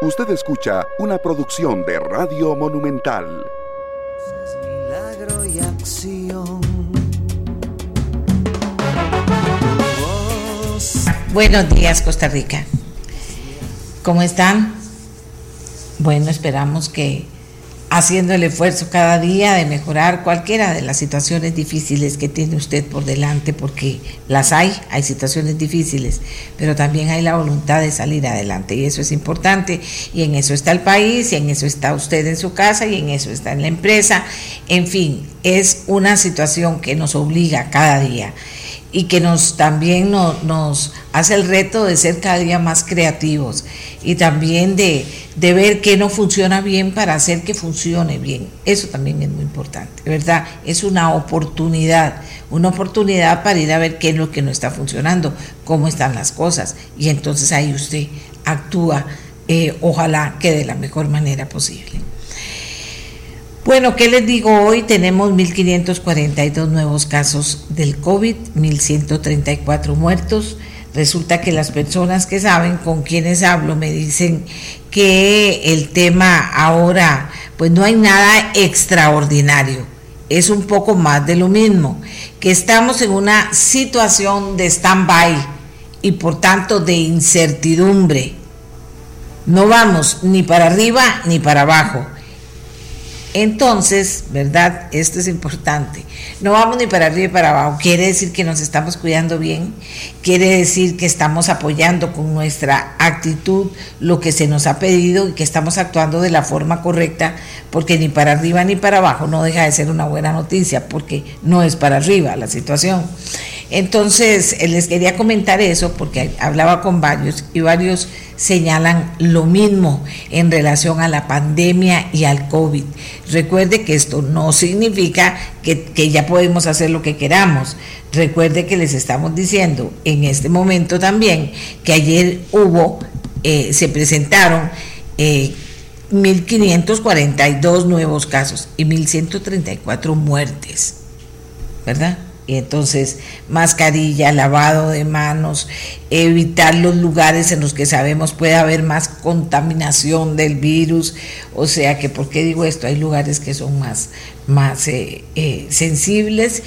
Usted escucha una producción de Radio Monumental. Milagro y acción. Buenos días, Costa Rica. ¿Cómo están? Bueno, esperamos que haciendo el esfuerzo cada día de mejorar cualquiera de las situaciones difíciles que tiene usted por delante, porque las hay, hay situaciones difíciles, pero también hay la voluntad de salir adelante y eso es importante y en eso está el país y en eso está usted en su casa y en eso está en la empresa, en fin, es una situación que nos obliga cada día y que nos también nos hace el reto de ser cada día más creativos y también de, de, ver qué no funciona bien para hacer que funcione bien. Eso también es muy importante, ¿verdad? Es una oportunidad, una oportunidad para ir a ver qué es lo que no está funcionando, cómo están las cosas y entonces ahí usted actúa, eh, ojalá que de la mejor manera posible. Bueno, ¿qué les digo? Hoy tenemos 1.542 nuevos casos del COVID, 1.134 muertos. Resulta que las personas que saben con quienes hablo me dicen que el tema ahora, pues no hay nada extraordinario, es un poco más de lo mismo, que estamos en una situación de stand-by y por tanto de incertidumbre. No vamos ni para arriba ni para abajo entonces, ¿verdad? Esto es importante. No vamos ni para arriba ni para abajo. Quiere decir que nos estamos cuidando bien. Quiere decir que estamos apoyando con nuestra actitud lo que se nos ha pedido y que estamos actuando de la forma correcta, porque ni para arriba ni para abajo no deja de ser una buena noticia, porque no es para arriba la situación. Entonces, eh, les quería comentar eso porque hablaba con varios y varios señalan lo mismo en relación a la pandemia y al COVID. Recuerde que esto no significa que, ya podemos hacer lo que queramos. Recuerde que les estamos diciendo en este momento también que ayer hubo, eh, se presentaron 1.542 eh, nuevos casos y 1.134 muertes, ¿verdad? Y entonces, mascarilla, lavado de manos, evitar los lugares en los que sabemos puede haber más contaminación del virus. O sea que, ¿por qué digo esto? Hay lugares que son más, más eh, eh, sensibles.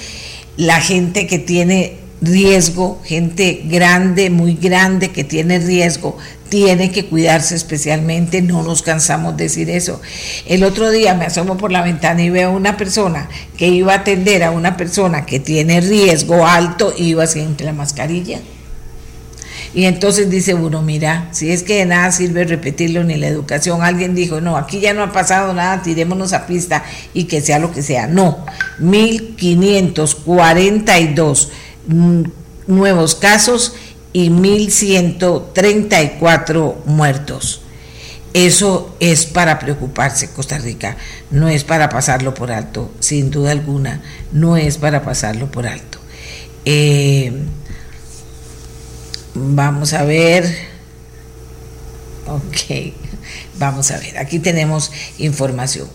La gente que tiene riesgo, gente grande, muy grande que tiene riesgo, tiene que cuidarse especialmente, no nos cansamos de decir eso. El otro día me asomo por la ventana y veo una persona que iba a atender a una persona que tiene riesgo alto y iba sin la mascarilla. Y entonces dice uno, mira, si es que de nada sirve repetirlo ni la educación, alguien dijo, no, aquí ya no ha pasado nada, tirémonos a pista y que sea lo que sea. No, 1542 nuevos casos y 1.134 muertos. Eso es para preocuparse, Costa Rica, no es para pasarlo por alto, sin duda alguna, no es para pasarlo por alto. Eh, vamos a ver, ok, vamos a ver, aquí tenemos información.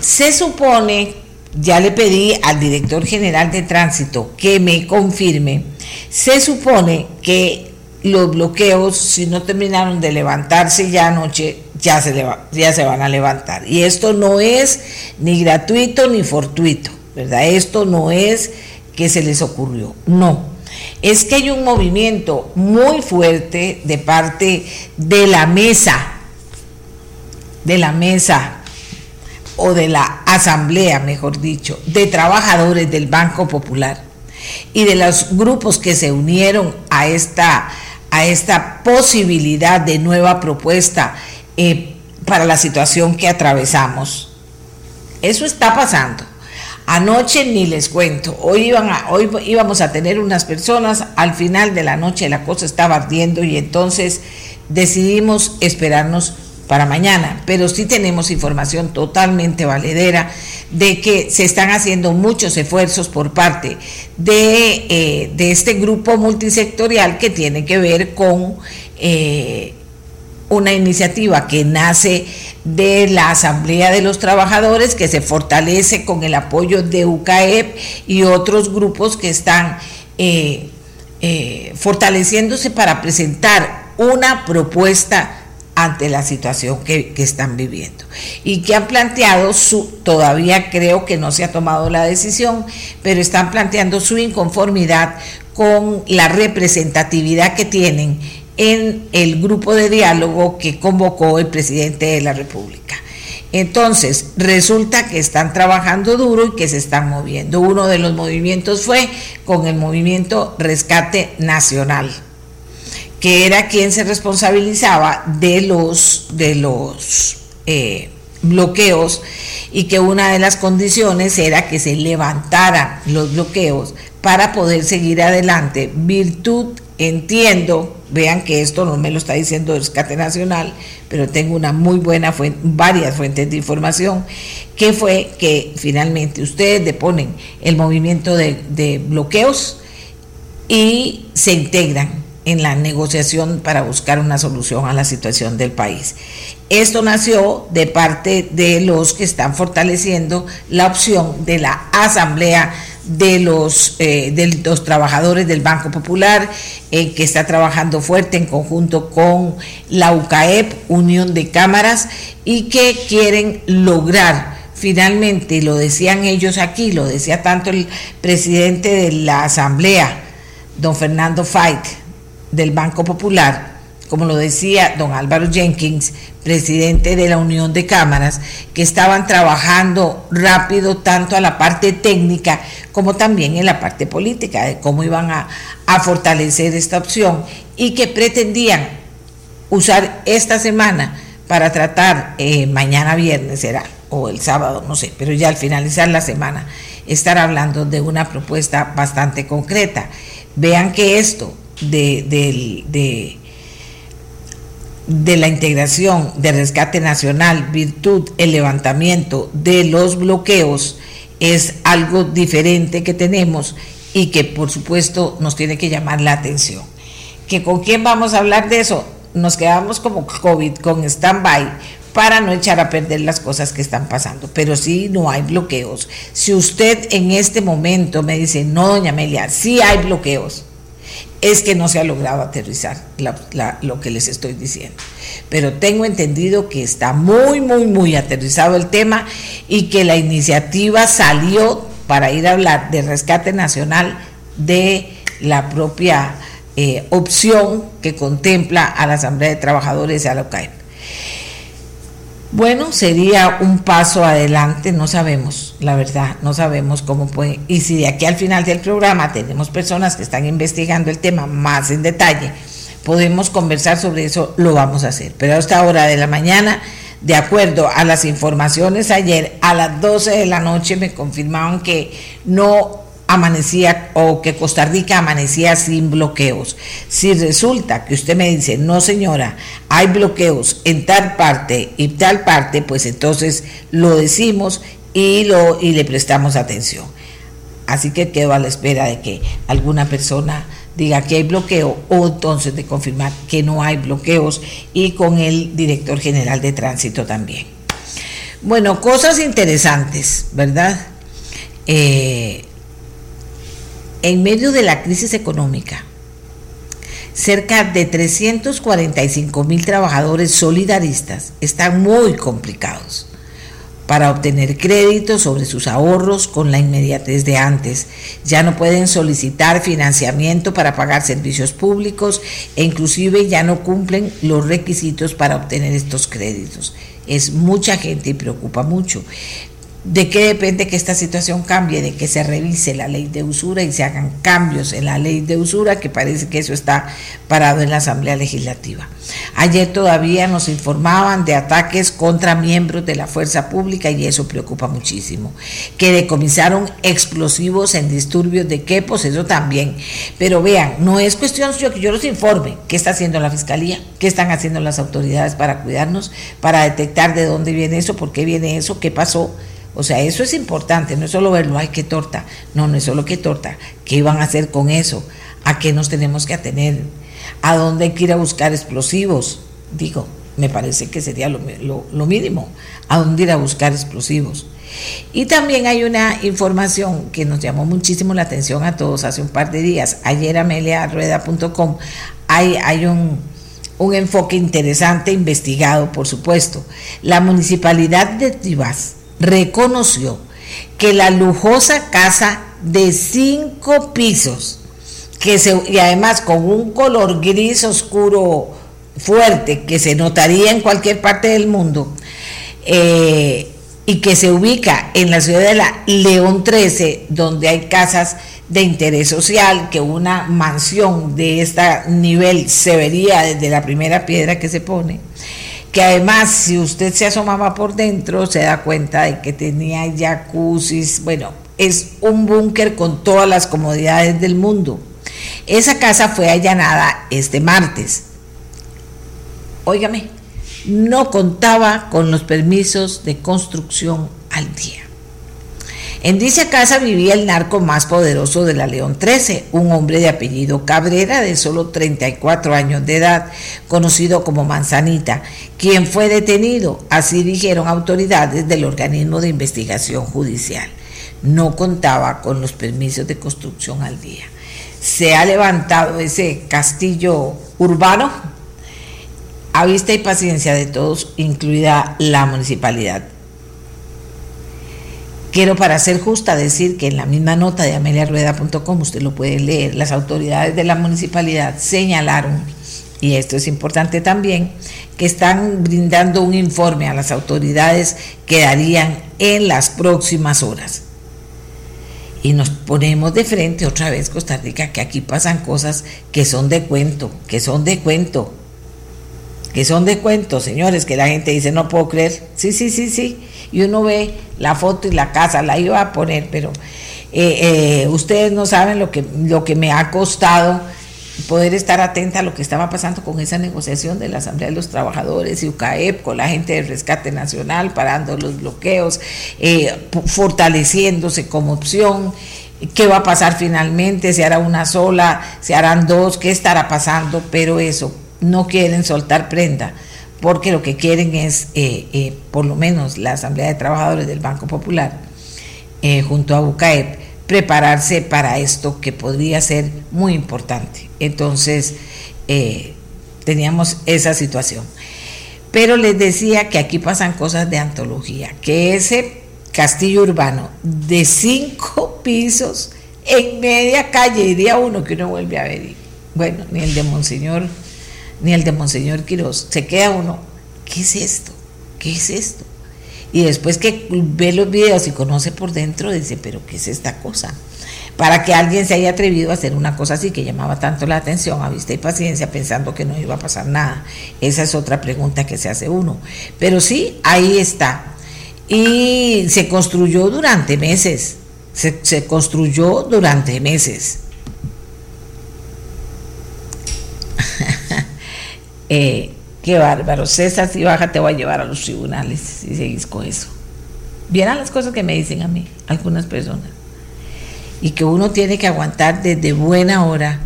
Se supone, ya le pedí al director general de tránsito que me confirme, se supone que los bloqueos, si no terminaron de levantarse ya anoche, ya se, ya se van a levantar. Y esto no es ni gratuito ni fortuito, ¿verdad? Esto no es que se les ocurrió, no. Es que hay un movimiento muy fuerte de parte de la mesa, de la mesa o de la asamblea, mejor dicho, de trabajadores del Banco Popular y de los grupos que se unieron a esta, a esta posibilidad de nueva propuesta eh, para la situación que atravesamos. Eso está pasando. Anoche ni les cuento, hoy, hoy íbamos a tener unas personas, al final de la noche la cosa estaba ardiendo y entonces decidimos esperarnos para mañana, pero sí tenemos información totalmente valedera de que se están haciendo muchos esfuerzos por parte de, eh, este grupo multisectorial que tiene que ver con eh, una iniciativa que nace de la Asamblea de los Trabajadores, que se fortalece con el apoyo de UCAEP y otros grupos que están eh, fortaleciéndose para presentar una propuesta ante la situación que, están viviendo y que han planteado su, todavía creo que no se ha tomado la decisión, pero están planteando su inconformidad con la representatividad que tienen en el grupo de diálogo que convocó el presidente de la República. Entonces, resulta que están trabajando duro y que se están moviendo. Uno de los movimientos fue con el movimiento Rescate Nacional, que era quien se responsabilizaba de los, de los eh, bloqueos y que una de las condiciones era que se levantaran los bloqueos para poder seguir adelante, virtud entiendo, vean que esto no me lo está diciendo Rescate Nacional, pero tengo una muy buena fuente, varias fuentes de información, que fue que finalmente ustedes deponen el movimiento de bloqueos y se integran en la negociación para buscar una solución a la situación del país. Esto nació de parte de los que están fortaleciendo la opción de la Asamblea de los, eh, de los trabajadores del Banco Popular, eh, que está trabajando fuerte en conjunto con la UCAEP, Unión de Cámaras, y que quieren lograr finalmente, lo decían ellos aquí, lo decía tanto el presidente de la Asamblea, don Fernando Fait, del Banco Popular, como lo decía don Álvaro Jenkins, presidente de la Unión de Cámaras, que estaban trabajando rápido tanto a la parte técnica como también en la parte política, de cómo iban a, fortalecer esta opción y que pretendían usar esta semana para tratar, eh, mañana viernes será, o el sábado, no sé, pero ya al finalizar la semana, estar hablando de una propuesta bastante concreta. Vean que esto de, de de la integración de rescate nacional, virtud el levantamiento de los bloqueos, es algo diferente que tenemos y que por supuesto nos tiene que llamar la atención. ¿Que ¿Con quién vamos a hablar de eso? Nos quedamos como COVID, con stand-by, para no echar a perder las cosas que están pasando. Pero sí, no hay bloqueos. Si usted en este momento me dice, no, doña Amelia, sí hay bloqueos, es que no se ha logrado aterrizar lo que les estoy diciendo. Pero tengo entendido que está muy, muy, muy aterrizado el tema y que la iniciativa salió para ir a hablar de rescate nacional de la propia eh, opción que contempla a la Asamblea de Trabajadores y a la OCAEP. Bueno, sería un paso adelante, no sabemos, la verdad, no sabemos cómo puede. Y si de aquí al final del programa tenemos personas que están investigando el tema más en detalle, podemos conversar sobre eso, lo vamos a hacer. Pero a esta hora de la mañana, de acuerdo a las informaciones ayer, a las 12 de la noche me confirmaron que no amanecía o que Costa Rica amanecía sin bloqueos. Si resulta que usted me dice, no señora, hay bloqueos en tal parte y tal parte, pues entonces lo decimos y, lo, y le prestamos atención. Así que quedo a la espera de que alguna persona diga que hay bloqueo o entonces de confirmar que no hay bloqueos y con el director general de tránsito también. Bueno, cosas interesantes, ¿verdad? Eh, en medio de la crisis económica, cerca de 345 mil trabajadores solidaristas están muy complicados para obtener crédito sobre sus ahorros con la inmediatez de antes. Ya no pueden solicitar financiamiento para pagar servicios públicos e inclusive ya no cumplen los requisitos para obtener estos créditos. Es mucha gente y preocupa mucho. ¿De qué depende que esta situación cambie? De que se revise la ley de usura y se hagan cambios en la ley de usura, que parece que eso está parado en la Asamblea Legislativa. Ayer todavía nos informaban de ataques contra miembros de la fuerza pública y eso preocupa muchísimo. Que decomisaron explosivos en disturbios de quepos, eso también. Pero vean, no es cuestión de que yo los informe qué está haciendo la Fiscalía, qué están haciendo las autoridades para cuidarnos, para detectar de dónde viene eso, por qué viene eso, qué pasó o sea, eso es importante, no es solo verlo, ay, qué torta. No, no es solo qué torta. ¿Qué iban a hacer con eso? ¿A qué nos tenemos que atener? ¿A dónde hay que ir a buscar explosivos? Digo, me parece que sería lo, lo mínimo. ¿A dónde ir a buscar explosivos? Y también hay una información que nos llamó muchísimo la atención a todos hace un par de días. Ayer ameliarueda.com hay, hay un un enfoque interesante, investigado, por supuesto. La municipalidad de Tibás reconoció que la lujosa casa de cinco pisos, que se, y además con un color gris oscuro fuerte que se notaría en cualquier parte del mundo, eh, y que se ubica en la ciudad de la León 13, donde hay casas de interés social, que una mansión de este nivel se vería desde la primera piedra que se pone, que además si usted se asomaba por dentro se da cuenta de que tenía jacuzzis, bueno, es un búnker con todas las comodidades del mundo. Esa casa fue allanada este martes. Óigame, no contaba con los permisos de construcción al día. En dicha casa vivía el narco más poderoso de la León 13, un hombre de apellido Cabrera de solo 34 años de edad, conocido como Manzanita, quien fue detenido, así dijeron autoridades del organismo de investigación judicial. No contaba con los permisos de construcción al día. Se ha levantado ese castillo urbano a vista y paciencia de todos, incluida la municipalidad. Quiero para ser justa decir que en la misma nota de ameliarueda.com, usted lo puede leer, las autoridades de la municipalidad señalaron, y esto es importante también, que están brindando un informe a las autoridades que darían en las próximas horas. Y nos ponemos de frente otra vez Costa Rica, que aquí pasan cosas que son de cuento, que son de cuento que son de cuentos, señores, que la gente dice, no puedo creer. Sí, sí, sí, sí. Y uno ve la foto y la casa, la iba a poner, pero eh, eh, ustedes no saben lo que, lo que me ha costado poder estar atenta a lo que estaba pasando con esa negociación de la Asamblea de los Trabajadores y UCAEP, con la gente del Rescate Nacional, parando los bloqueos, eh, fortaleciéndose como opción. ¿Qué va a pasar finalmente? ¿Se hará una sola? ¿Se harán dos? ¿Qué estará pasando? Pero eso, no quieren soltar prenda, porque lo que quieren es, eh, eh, por lo menos la Asamblea de Trabajadores del Banco Popular, eh, junto a UCAEP, prepararse para esto que podría ser muy importante. Entonces, teníamos esa situación. Pero les decía que aquí pasan cosas de antología, que ese castillo urbano de cinco pisos en media calle, diría uno que uno vuelve a ver. Bueno, ni el de Monseñor ni el de Monseñor Quiroz. Se queda uno, ¿qué es esto? ¿Qué es esto? Y después que ve los videos y conoce por dentro, dice, pero ¿qué es esta cosa? Para que alguien se haya atrevido a hacer una cosa así que llamaba tanto la atención a vista y paciencia pensando que no iba a pasar nada. Esa es otra pregunta que se hace uno. Pero sí, ahí está. Y se construyó durante meses. Se, se construyó durante meses. Eh, qué bárbaro, César, si baja te voy a llevar a los tribunales si seguís con eso. Vieran las cosas que me dicen a mí, algunas personas. Y que uno tiene que aguantar desde buena hora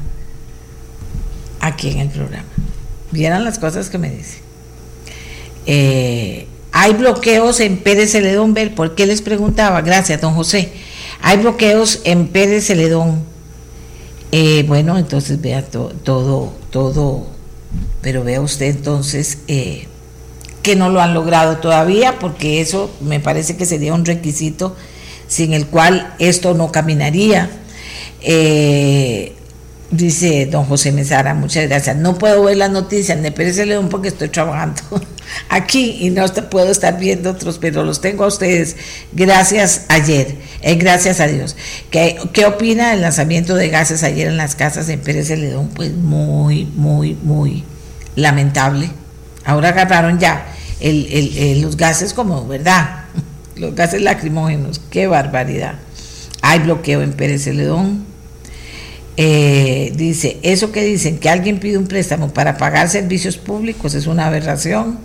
aquí en el programa. Vieran las cosas que me dicen. Eh, hay bloqueos en Pérez Celedón, ver, ¿por qué les preguntaba? Gracias, don José. Hay bloqueos en Pérez Celedón. Eh, bueno, entonces vea todo, todo pero vea usted entonces eh, que no lo han logrado todavía, porque eso me parece que sería un requisito sin el cual esto no caminaría. Eh, dice don José Mesara, muchas gracias. No puedo ver las noticias de Pérez León porque estoy trabajando aquí y no puedo estar viendo otros, pero los tengo a ustedes. Gracias ayer, eh, gracias a Dios. ¿Qué, ¿Qué opina del lanzamiento de gases ayer en las casas en Pérez León? Pues muy, muy, muy lamentable. Ahora agarraron ya los gases como, ¿verdad? Los gases lacrimógenos, qué barbaridad. Hay bloqueo en Pérez Celedón. Eh, dice, eso que dicen que alguien pide un préstamo para pagar servicios públicos es una aberración.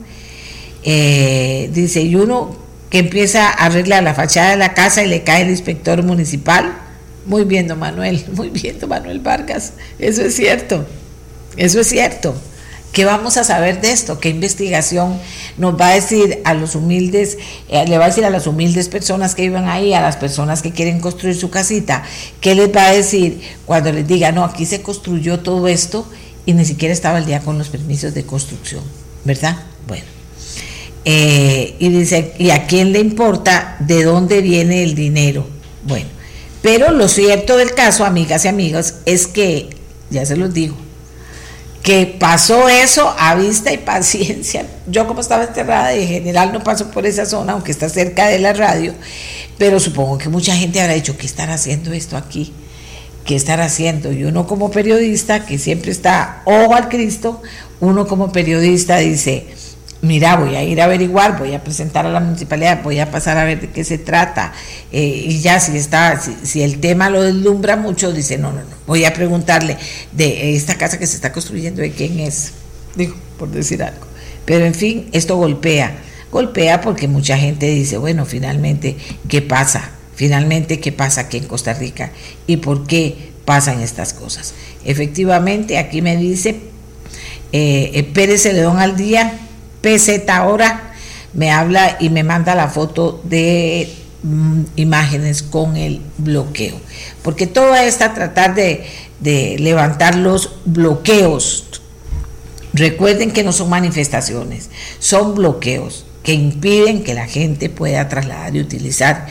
Eh, dice, y uno que empieza a arreglar la fachada de la casa y le cae el inspector municipal. Muy bien, don Manuel, muy bien, don Manuel Vargas. Eso es cierto, eso es cierto. ¿Qué vamos a saber de esto? ¿Qué investigación nos va a decir a los humildes, eh, le va a decir a las humildes personas que vivan ahí, a las personas que quieren construir su casita? ¿Qué les va a decir cuando les diga, no, aquí se construyó todo esto y ni siquiera estaba al día con los permisos de construcción, ¿verdad? Bueno. Eh, y dice, ¿y a quién le importa de dónde viene el dinero? Bueno, pero lo cierto del caso, amigas y amigos, es que, ya se los digo, que pasó eso a vista y paciencia. Yo como estaba enterrada en general no paso por esa zona, aunque está cerca de la radio, pero supongo que mucha gente habrá dicho, ¿qué estar haciendo esto aquí? ¿Qué estar haciendo? Y uno como periodista, que siempre está ojo al Cristo, uno como periodista dice, mira, voy a ir a averiguar, voy a presentar a la municipalidad, voy a pasar a ver de qué se trata. Eh, y ya si está, si, el tema lo deslumbra mucho, dice, no, no, no, voy a preguntarle de esta casa que se está construyendo, de quién es, digo, por decir algo. Pero en fin, esto golpea, golpea porque mucha gente dice, bueno, finalmente, ¿qué pasa? Finalmente, ¿qué pasa aquí en Costa Rica? ¿Y por qué pasan estas cosas? Efectivamente, aquí me dice eh, eh Pérez Celedón al día, PZ ahora me habla y me manda la foto de mm, imágenes con el bloqueo. Porque todo está tratar de, de levantar los bloqueos. Recuerden que no son manifestaciones, son bloqueos que impiden que la gente pueda trasladar y utilizar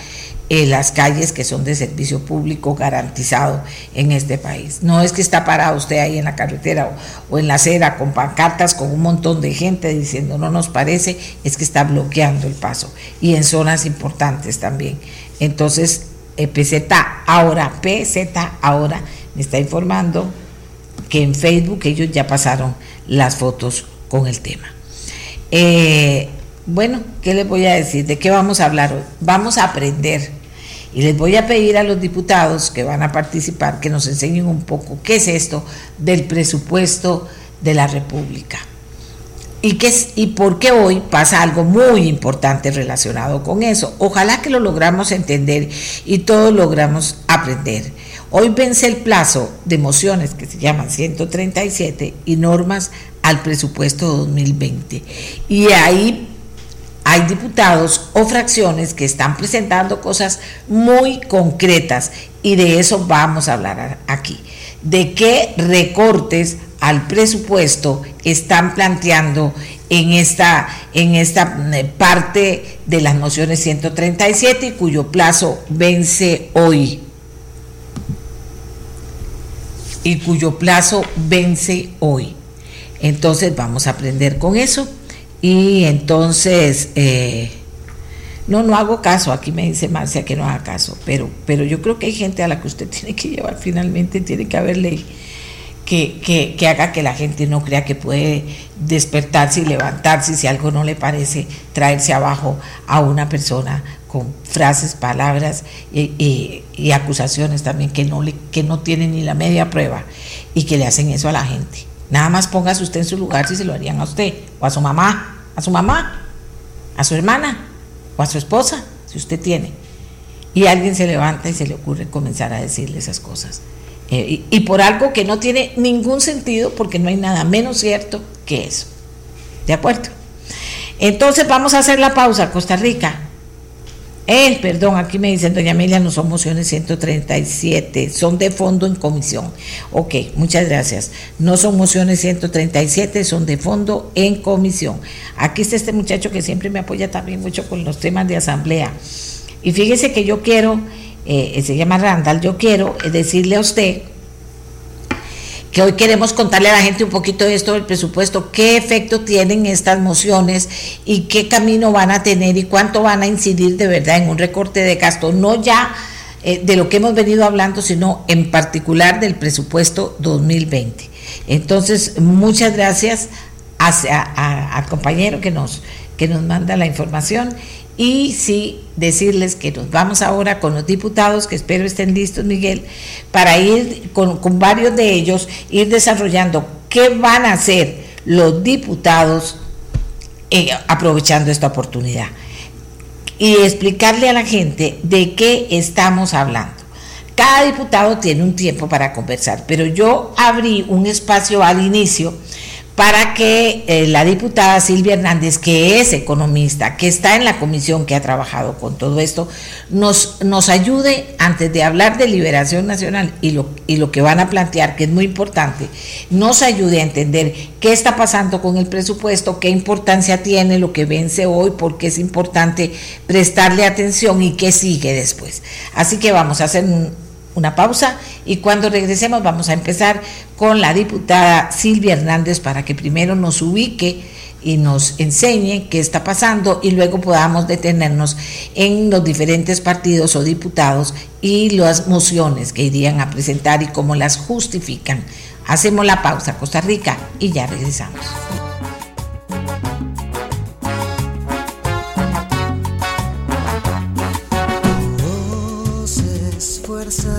en las calles que son de servicio público garantizado en este país. No es que está parado usted ahí en la carretera o, en la acera con pancartas con un montón de gente diciendo no nos parece, es que está bloqueando el paso y en zonas importantes también. Entonces, eh, PZ ahora, PZ ahora me está informando que en Facebook ellos ya pasaron las fotos con el tema. Eh, bueno, ¿qué les voy a decir? ¿De qué vamos a hablar hoy? Vamos a aprender. Y les voy a pedir a los diputados que van a participar que nos enseñen un poco qué es esto del presupuesto de la República. Y, qué es, y por qué hoy pasa algo muy importante relacionado con eso. Ojalá que lo logramos entender y todos logramos aprender. Hoy vence el plazo de mociones que se llaman 137 y normas al presupuesto 2020. Y ahí hay diputados o fracciones que están presentando cosas muy concretas y de eso vamos a hablar aquí. ¿De qué recortes al presupuesto están planteando en esta, en esta eh, parte de las mociones 137 y cuyo plazo vence hoy? Y cuyo plazo vence hoy. Entonces vamos a aprender con eso y entonces, eh, no, no hago caso, aquí me dice Marcia que no haga caso, pero, pero yo creo que hay gente a la que usted tiene que llevar finalmente, tiene que haber ley que, que, haga que la gente no crea que puede despertarse y levantarse si algo no le parece, traerse abajo a una persona con frases, palabras y, y, acusaciones también que no, le, que no tienen ni la media prueba y que le hacen eso a la gente. Nada más póngase usted en su lugar si se lo harían a usted, o a su mamá, a su mamá, a su hermana, o a su esposa, si usted tiene. Y alguien se levanta y se le ocurre comenzar a decirle esas cosas. Eh, y, y por algo que no tiene ningún sentido, porque no hay nada menos cierto que eso. ¿De acuerdo? Entonces vamos a hacer la pausa, Costa Rica. Eh, perdón, aquí me dicen, doña Amelia, no son mociones 137, son de fondo en comisión. Ok, muchas gracias. No son mociones 137, son de fondo en comisión. Aquí está este muchacho que siempre me apoya también mucho con los temas de asamblea. Y fíjese que yo quiero, eh, se llama Randall, yo quiero decirle a usted que hoy queremos contarle a la gente un poquito de esto del presupuesto, qué efecto tienen estas mociones y qué camino van a tener y cuánto van a incidir de verdad en un recorte de gasto, no ya eh, de lo que hemos venido hablando, sino en particular del presupuesto 2020. Entonces, muchas gracias al compañero que nos, que nos manda la información y sí decirles que nos vamos ahora con los diputados, que espero estén listos, Miguel, para ir con, varios de ellos, ir desarrollando qué van a hacer los diputados eh, aprovechando esta oportunidad y explicarle a la gente de qué estamos hablando. Cada diputado tiene un tiempo para conversar, pero yo abrí un espacio al inicio para que eh, la diputada Silvia Hernández, que es economista, que está en la comisión que ha trabajado con todo esto, nos, nos ayude antes de hablar de liberación nacional y lo, y lo que van a plantear, que es muy importante, nos ayude a entender qué está pasando con el presupuesto, qué importancia tiene lo que vence hoy, porque es importante prestarle atención y qué sigue después. Así que vamos a hacer un, una pausa y cuando regresemos vamos a empezar con la diputada Silvia Hernández para que primero nos ubique y nos enseñe qué está pasando y luego podamos detenernos en los diferentes partidos o diputados y las mociones que irían a presentar y cómo las justifican. Hacemos la pausa, Costa Rica, y ya regresamos.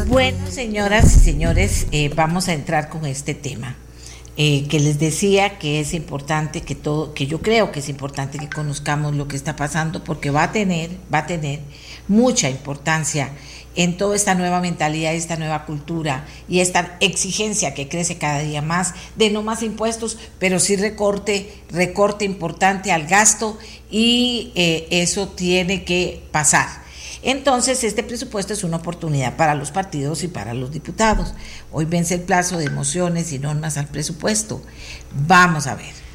Bueno, señoras y señores, eh, vamos a entrar con este tema. Eh, que les decía que es importante que todo, que yo creo que es importante que conozcamos lo que está pasando, porque va a tener, va a tener mucha importancia en toda esta nueva mentalidad, esta nueva cultura y esta exigencia que crece cada día más de no más impuestos, pero sí recorte, recorte importante al gasto y eh, eso tiene que pasar. Entonces, este presupuesto es una oportunidad para los partidos y para los diputados. Hoy vence el plazo de mociones y normas al presupuesto. Vamos a ver.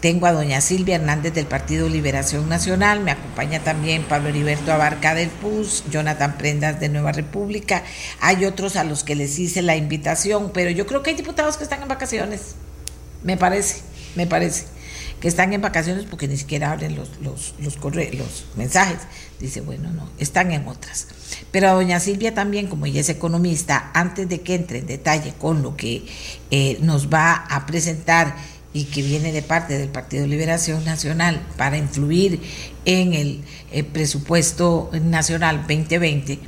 Tengo a doña Silvia Hernández del Partido Liberación Nacional, me acompaña también Pablo Heriberto Abarca del PUS, Jonathan Prendas de Nueva República, hay otros a los que les hice la invitación, pero yo creo que hay diputados que están en vacaciones, me parece, me parece que están en vacaciones porque ni siquiera abren los, los, los, los mensajes. Dice, bueno, no, están en otras. Pero a doña Silvia también, como ella es economista, antes de que entre en detalle con lo que eh, nos va a presentar y que viene de parte del Partido Liberación Nacional para influir en el eh, presupuesto nacional 2020,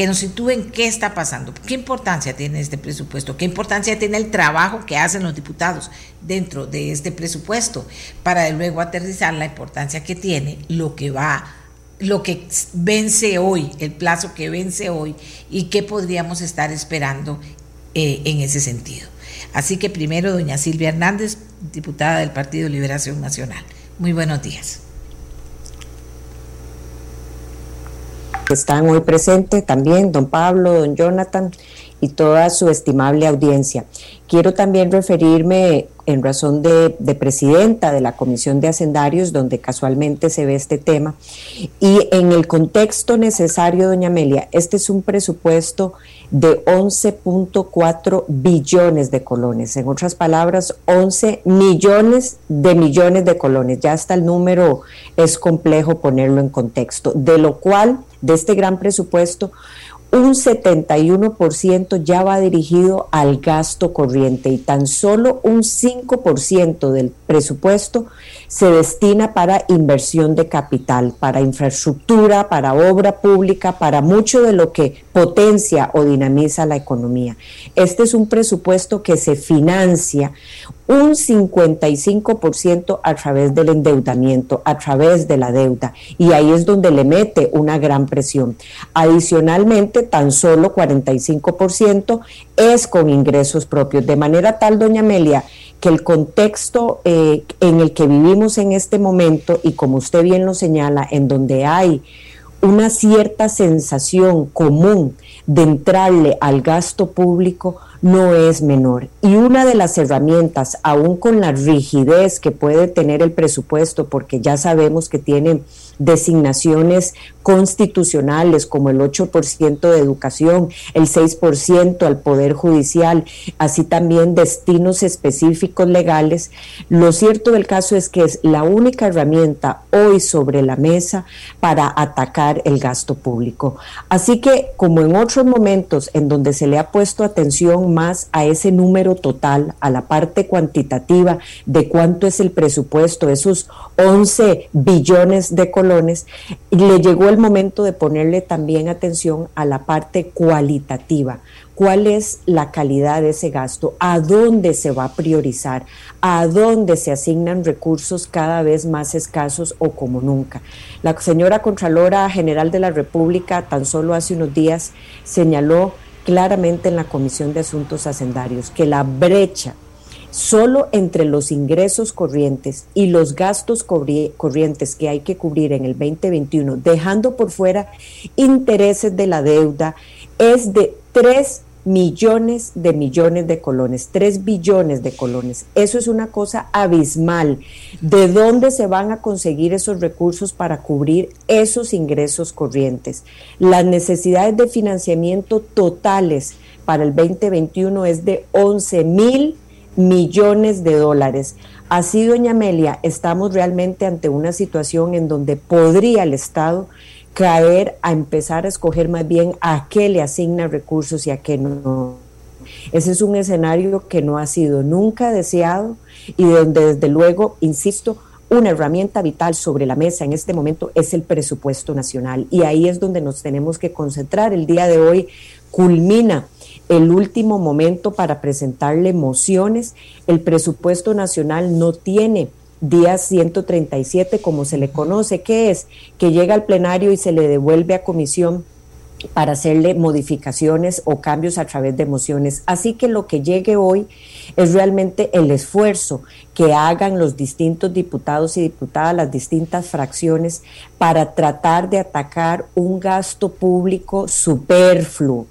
que nos sitúen qué está pasando, qué importancia tiene este presupuesto, qué importancia tiene el trabajo que hacen los diputados dentro de este presupuesto, para luego aterrizar la importancia que tiene lo que va lo que vence hoy, el plazo que vence hoy y qué podríamos estar esperando eh, en ese sentido. Así que primero, doña Silvia Hernández, diputada del Partido Liberación Nacional. Muy buenos días. Están hoy presentes también don Pablo, don Jonathan y toda su estimable audiencia. Quiero también referirme en razón de, presidenta de la Comisión de Hacendarios, donde casualmente se ve este tema, y en el contexto necesario, doña Amelia, este es un presupuesto de 11.4 billones de colones, en otras palabras, 11 millones de millones de colones, ya hasta el número es complejo ponerlo en contexto, de lo cual, de este gran presupuesto, un 71% ya va dirigido al gasto corriente y tan solo un 5% del presupuesto se destina para inversión de capital, para infraestructura, para obra pública, para mucho de lo que potencia o dinamiza la economía. Este es un presupuesto que se financia un 55% a través del endeudamiento, a través de la deuda, y ahí es donde le mete una gran presión. Adicionalmente, tan solo 45% es con ingresos propios, de manera tal, doña Amelia, que el contexto eh, en el que vivimos en este momento, y como usted bien lo señala, en donde hay una cierta sensación común de entrarle al gasto público, no es menor. Y una de las herramientas, aún con la rigidez que puede tener el presupuesto, porque ya sabemos que tiene designaciones constitucionales como el 8% de educación, el 6% al Poder Judicial, así también destinos específicos legales. Lo cierto del caso es que es la única herramienta hoy sobre la mesa para atacar el gasto público. Así que como en otros momentos en donde se le ha puesto atención más a ese número total, a la parte cuantitativa de cuánto es el presupuesto, esos 11 billones de colones, le llegó el momento de ponerle también atención a la parte cualitativa. ¿Cuál es la calidad de ese gasto? ¿A dónde se va a priorizar? ¿A dónde se asignan recursos cada vez más escasos o como nunca? La señora Contralora General de la República tan solo hace unos días señaló claramente en la Comisión de Asuntos Hacendarios que la brecha Solo entre los ingresos corrientes y los gastos corrientes que hay que cubrir en el 2021, dejando por fuera intereses de la deuda, es de 3 millones de millones de colones, 3 billones de colones. Eso es una cosa abismal. ¿De dónde se van a conseguir esos recursos para cubrir esos ingresos corrientes? Las necesidades de financiamiento totales para el 2021 es de 11 mil millones de dólares. Así, doña Amelia, estamos realmente ante una situación en donde podría el Estado caer a empezar a escoger más bien a qué le asigna recursos y a qué no. Ese es un escenario que no ha sido nunca deseado y donde desde luego, insisto, una herramienta vital sobre la mesa en este momento es el presupuesto nacional y ahí es donde nos tenemos que concentrar. El día de hoy culmina el último momento para presentarle mociones. El presupuesto nacional no tiene día 137, como se le conoce, que es que llega al plenario y se le devuelve a comisión para hacerle modificaciones o cambios a través de mociones. Así que lo que llegue hoy es realmente el esfuerzo que hagan los distintos diputados y diputadas, las distintas fracciones, para tratar de atacar un gasto público superfluo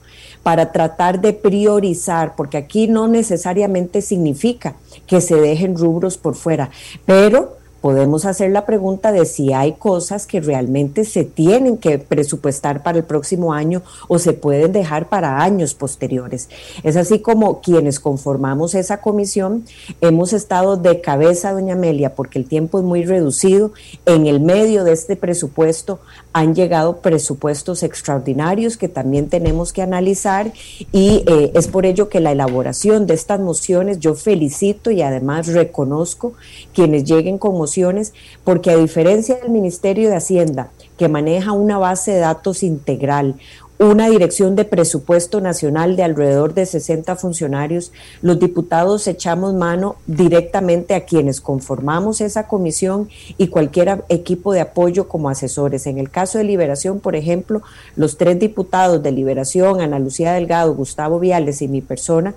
para tratar de priorizar, porque aquí no necesariamente significa que se dejen rubros por fuera, pero podemos hacer la pregunta de si hay cosas que realmente se tienen que presupuestar para el próximo año o se pueden dejar para años posteriores. Es así como quienes conformamos esa comisión hemos estado de cabeza, doña Amelia, porque el tiempo es muy reducido. En el medio de este presupuesto han llegado presupuestos extraordinarios que también tenemos que analizar y eh, es por ello que la elaboración de estas mociones yo felicito y además reconozco quienes lleguen con porque a diferencia del Ministerio de Hacienda, que maneja una base de datos integral, una dirección de presupuesto nacional de alrededor de 60 funcionarios, los diputados echamos mano directamente a quienes conformamos esa comisión y cualquier equipo de apoyo como asesores. En el caso de Liberación, por ejemplo, los tres diputados de Liberación, Ana Lucía Delgado, Gustavo Viales y mi persona,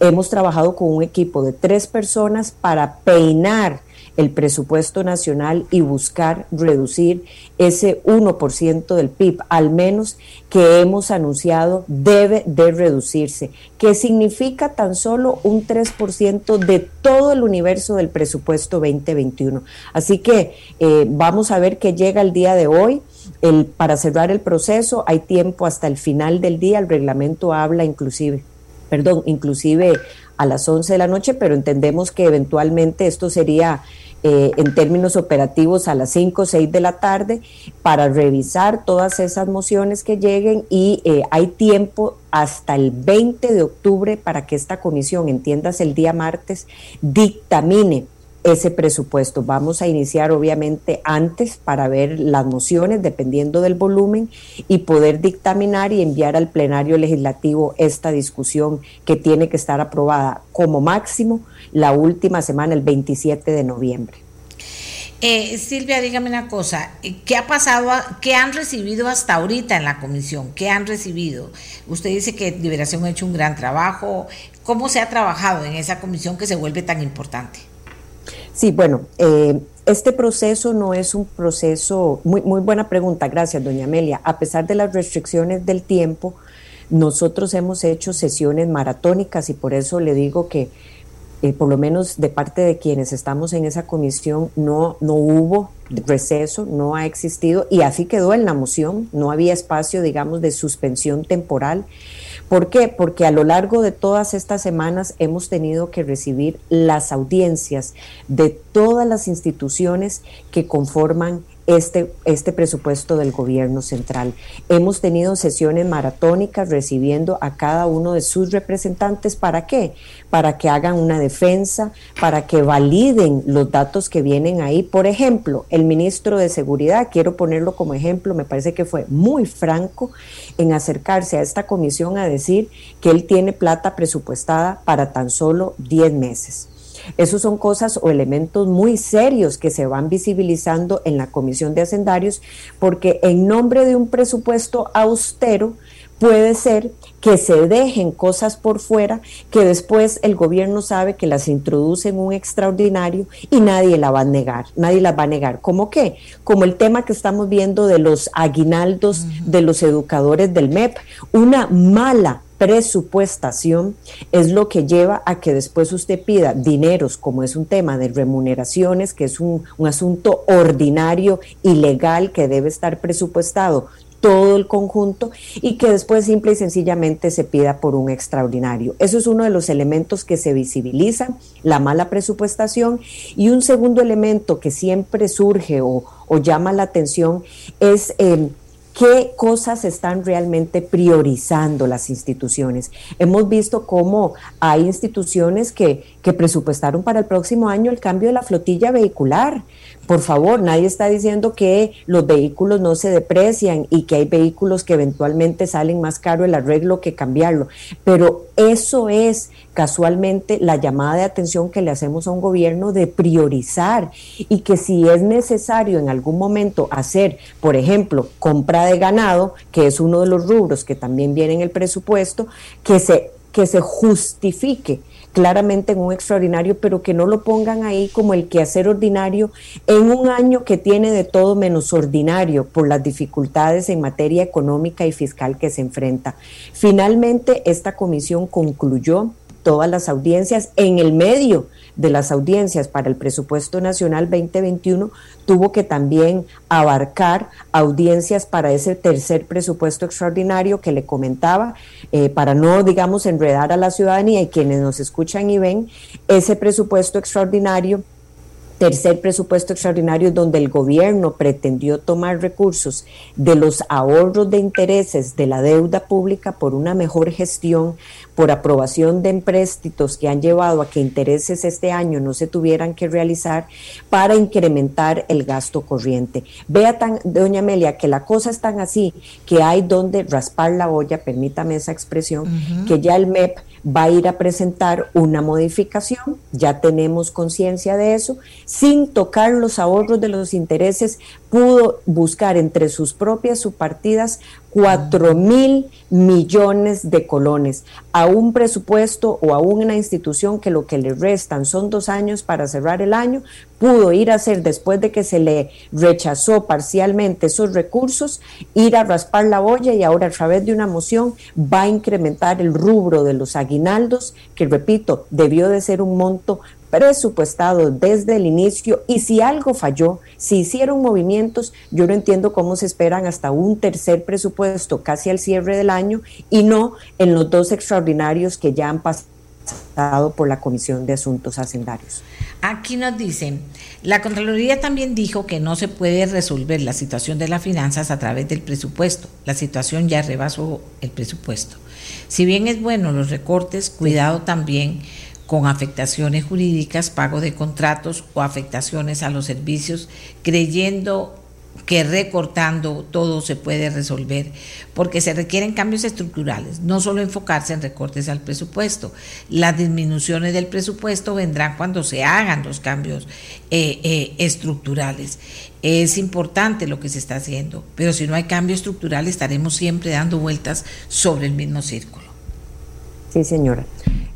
hemos trabajado con un equipo de tres personas para peinar el presupuesto nacional y buscar reducir ese 1% del PIB, al menos que hemos anunciado debe de reducirse, que significa tan solo un 3% de todo el universo del presupuesto 2021. Así que eh, vamos a ver qué llega el día de hoy. El, para cerrar el proceso hay tiempo hasta el final del día, el reglamento habla inclusive, perdón, inclusive a las 11 de la noche, pero entendemos que eventualmente esto sería eh, en términos operativos a las 5 o 6 de la tarde para revisar todas esas mociones que lleguen y eh, hay tiempo hasta el 20 de octubre para que esta comisión, entiendas el día martes, dictamine ese presupuesto. Vamos a iniciar obviamente antes para ver las mociones dependiendo del volumen y poder dictaminar y enviar al plenario legislativo esta discusión que tiene que estar aprobada como máximo la última semana, el 27 de noviembre. Eh, Silvia, dígame una cosa, ¿qué ha pasado, qué han recibido hasta ahorita en la comisión? ¿Qué han recibido? Usted dice que Liberación ha hecho un gran trabajo. ¿Cómo se ha trabajado en esa comisión que se vuelve tan importante? Sí, bueno, eh, este proceso no es un proceso, muy, muy buena pregunta, gracias, doña Amelia. A pesar de las restricciones del tiempo, nosotros hemos hecho sesiones maratónicas y por eso le digo que eh, por lo menos de parte de quienes estamos en esa comisión, no, no hubo receso, no ha existido y así quedó en la moción, no había espacio, digamos, de suspensión temporal. ¿Por qué? Porque a lo largo de todas estas semanas hemos tenido que recibir las audiencias de todas las instituciones que conforman este, este presupuesto del gobierno central. Hemos tenido sesiones maratónicas recibiendo a cada uno de sus representantes. ¿Para qué? Para que hagan una defensa, para que validen los datos que vienen ahí. Por ejemplo, el ministro de Seguridad, quiero ponerlo como ejemplo, me parece que fue muy franco en acercarse a esta comisión a decir que él tiene plata presupuestada para tan solo 10 meses. Esos son cosas o elementos muy serios que se van visibilizando en la Comisión de Hacendarios porque en nombre de un presupuesto austero, puede ser que se dejen cosas por fuera que después el gobierno sabe que las introduce en un extraordinario y nadie la va a negar, nadie las va a negar. ¿Cómo qué? Como el tema que estamos viendo de los aguinaldos de los educadores del MEP, una mala presupuestación es lo que lleva a que después usted pida dineros, como es un tema de remuneraciones, que es un, un asunto ordinario y legal que debe estar presupuestado todo el conjunto y que después simple y sencillamente se pida por un extraordinario. Eso es uno de los elementos que se visibilizan, la mala presupuestación. Y un segundo elemento que siempre surge o, llama la atención es... Eh, qué cosas están realmente priorizando las instituciones. Hemos visto cómo hay instituciones que, que, presupuestaron para el próximo año el cambio de la flotilla vehicular, por favor, nadie está diciendo que los vehículos no se deprecian y que hay vehículos que eventualmente salen más caro el arreglo que cambiarlo, pero eso es casualmente la llamada de atención que le hacemos a un gobierno de priorizar y que si es necesario en algún momento hacer, por ejemplo, compra de ganado, que es uno de los rubros que también viene en el presupuesto, que se que se justifique claramente en un extraordinario, pero que no lo pongan ahí como el quehacer ordinario en un año que tiene de todo menos ordinario por las dificultades en materia económica y fiscal que se enfrenta. Finalmente, esta comisión concluyó todas las audiencias en el medio de las audiencias para el presupuesto nacional 2021 tuvo que también abarcar audiencias para ese tercer presupuesto extraordinario que le comentaba, eh, para no, digamos, enredar a la ciudadanía y quienes nos escuchan y ven, ese presupuesto extraordinario tercer presupuesto extraordinario donde el gobierno pretendió tomar recursos de los ahorros de intereses de la deuda pública por una mejor gestión, por aprobación de empréstitos que han llevado a que intereses este año no se tuvieran que realizar para incrementar el gasto corriente. Vea, tan, doña Amelia, que la cosa es tan así que hay donde raspar la olla, permítame esa expresión, que ya el MEP va a ir a presentar una modificación, ya tenemos conciencia de eso, sin tocar los ahorros de los intereses, pudo buscar entre sus propias subpartidas cuatro mil millones de colones a un presupuesto o a una institución que lo que le restan son dos años para cerrar el año, pudo ir a hacer después de que se le rechazó parcialmente esos recursos, ir a raspar la olla y ahora a través de una moción va a incrementar el rubro de los aguinaldos, que repito, debió de ser un monto presupuestado desde el inicio y si algo falló, si hicieron movimientos, yo no entiendo cómo se esperan hasta un tercer presupuesto casi al cierre del año y no en los dos extraordinarios que ya han pasado por la Comisión de Asuntos Hacendarios. Aquí nos dicen, la Contraloría también dijo que no se puede resolver la situación de las finanzas a través del presupuesto. La situación ya rebasó el presupuesto. Si bien es bueno los recortes, cuidado también con afectaciones jurídicas, pago de contratos o afectaciones a los servicios, creyendo que recortando todo se puede resolver, porque se requieren cambios estructurales, no solo enfocarse en recortes al presupuesto. Las disminuciones del presupuesto vendrán cuando se hagan los cambios eh, eh, estructurales. Es importante lo que se está haciendo, pero si no hay cambio estructural estaremos siempre dando vueltas sobre el mismo círculo. Sí, señora.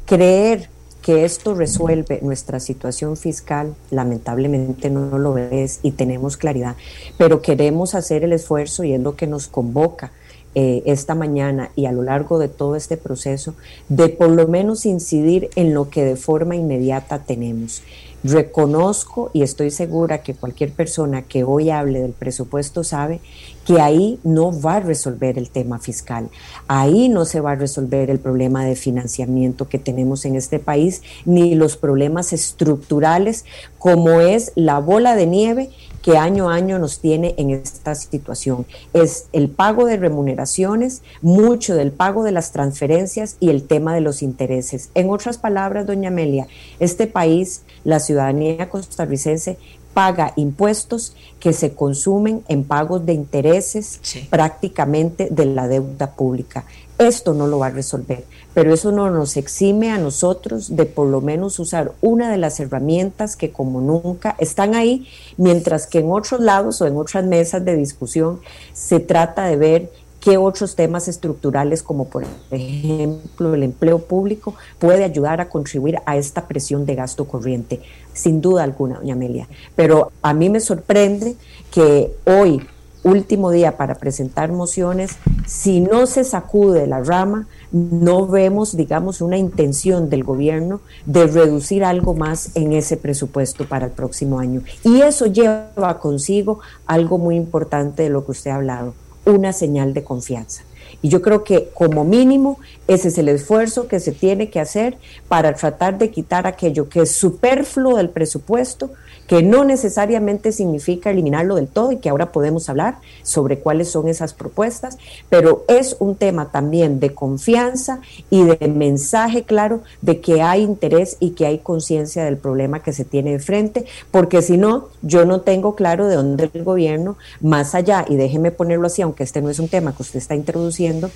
Creer que esto resuelve nuestra situación fiscal, lamentablemente no lo es y tenemos claridad, pero queremos hacer el esfuerzo y es lo que nos convoca eh, esta mañana y a lo largo de todo este proceso de por lo menos incidir en lo que de forma inmediata tenemos. Reconozco y estoy segura que cualquier persona que hoy hable del presupuesto sabe que ahí no va a resolver el tema fiscal, ahí no se va a resolver el problema de financiamiento que tenemos en este país, ni los problemas estructurales como es la bola de nieve que año a año nos tiene en esta situación. Es el pago de remuneraciones, mucho del pago de las transferencias y el tema de los intereses. En otras palabras, doña Amelia, este país, la ciudadanía costarricense, paga impuestos que se consumen en pagos de intereses prácticamente de la deuda pública. Esto no lo va a resolver pero eso no nos exime a nosotros de por lo menos usar una de las herramientas que como nunca están ahí, mientras que en otros lados o en otras mesas de discusión se trata de ver qué otros temas estructurales como por ejemplo el empleo público puede ayudar a contribuir a esta presión de gasto corriente, sin duda alguna, doña Amelia. Pero a mí me sorprende que hoy último día para presentar mociones, si no se sacude la rama, no vemos, digamos, una intención del gobierno de reducir algo más en ese presupuesto para el próximo año. Y eso lleva consigo algo muy importante de lo que usted ha hablado, una señal de confianza. Y yo creo que como mínimo ese es el esfuerzo que se tiene que hacer para tratar de quitar aquello que es superfluo del presupuesto, que no necesariamente significa eliminarlo del todo y que ahora podemos hablar sobre cuáles son esas propuestas, pero es un tema también de confianza y de mensaje claro de que hay interés y que hay conciencia del problema que se tiene de frente, porque si no, yo no tengo claro de dónde el gobierno, más allá, y déjeme ponerlo así, aunque este no es un tema que usted está introduciendo,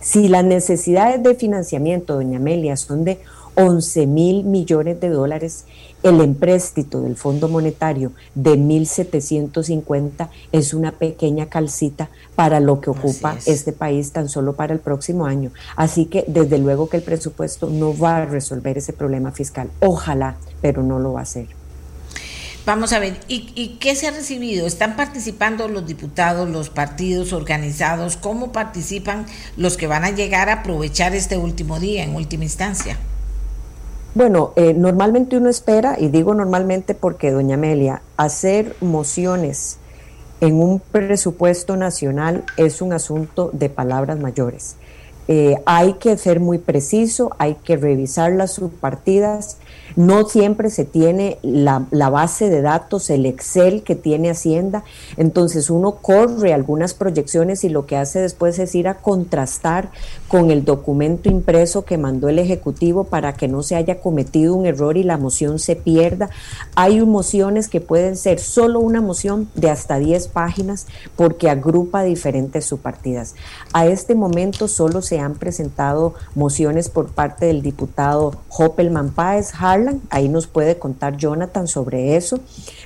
si las necesidades de financiamiento, doña Amelia, son de 11 mil millones de dólares, el empréstito del Fondo Monetario de 1.750 es una pequeña calcita para lo que ocupa este país tan solo para el próximo año. Así que desde luego que el presupuesto no va a resolver ese problema fiscal. Ojalá, pero no lo va a hacer. Vamos a ver, ¿y, qué se ha recibido? ¿Están participando los diputados, los partidos organizados? ¿Cómo participan los que van a llegar a aprovechar este último día en última instancia? Bueno, eh, normalmente uno espera, y digo normalmente porque, doña Amelia, hacer mociones en un presupuesto nacional es un asunto de palabras mayores. Eh, hay que ser muy preciso, hay que revisar las subpartidas, no siempre se tiene la, base de datos, el Excel que tiene Hacienda, entonces uno corre algunas proyecciones y lo que hace después es ir a contrastar con el documento impreso que mandó el Ejecutivo para que no se haya cometido un error y la moción se pierda. Hay mociones que pueden ser solo una moción de hasta 10 páginas porque agrupa diferentes subpartidas. A este momento solo se han presentado mociones por parte del diputado Hoppelman Páez, ahí nos puede contar Jonathan sobre eso,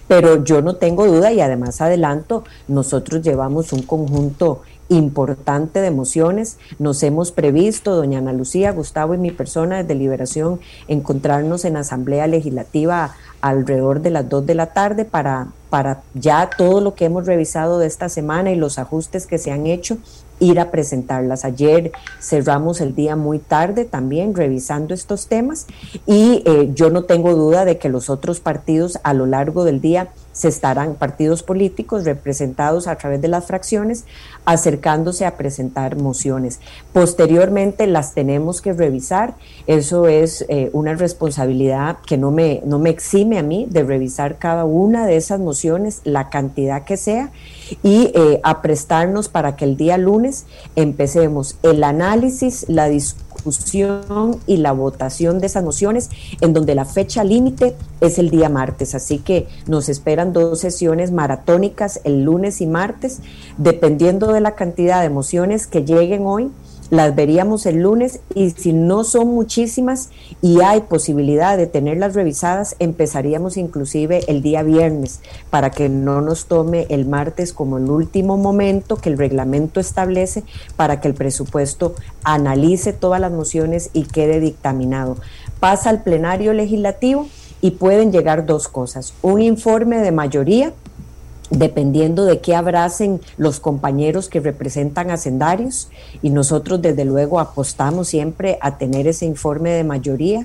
pero yo no tengo duda y además adelanto, nosotros llevamos un conjunto importante de emociones. Nos hemos previsto, doña Ana Lucía, Gustavo y mi persona de Liberación, encontrarnos en Asamblea Legislativa alrededor de las 2 de la tarde para, para ya todo lo que hemos revisado de esta semana y los ajustes que se han hecho ir a presentarlas. Ayer cerramos el día muy tarde también revisando estos temas y eh, yo no tengo duda de que los otros partidos a lo largo del día se estarán partidos políticos representados a través de las fracciones acercándose a presentar mociones. Posteriormente las tenemos que revisar. Eso es eh, una responsabilidad que no me, no me exime a mí de revisar cada una de esas mociones, la cantidad que sea, y eh, a prestarnos para que el día lunes empecemos el análisis, la discusión discusión y la votación de esas mociones, en donde la fecha límite es el día martes. Así que nos esperan dos sesiones maratónicas el lunes y martes, dependiendo de la cantidad de mociones que lleguen hoy las veríamos el lunes y si no son muchísimas y hay posibilidad de tenerlas revisadas, empezaríamos inclusive el día viernes para que no nos tome el martes como el último momento que el reglamento establece para que el presupuesto analice todas las mociones y quede dictaminado. Pasa al plenario legislativo y pueden llegar dos cosas, un informe de mayoría dependiendo de qué abracen los compañeros que representan hacendarios y nosotros desde luego apostamos siempre a tener ese informe de mayoría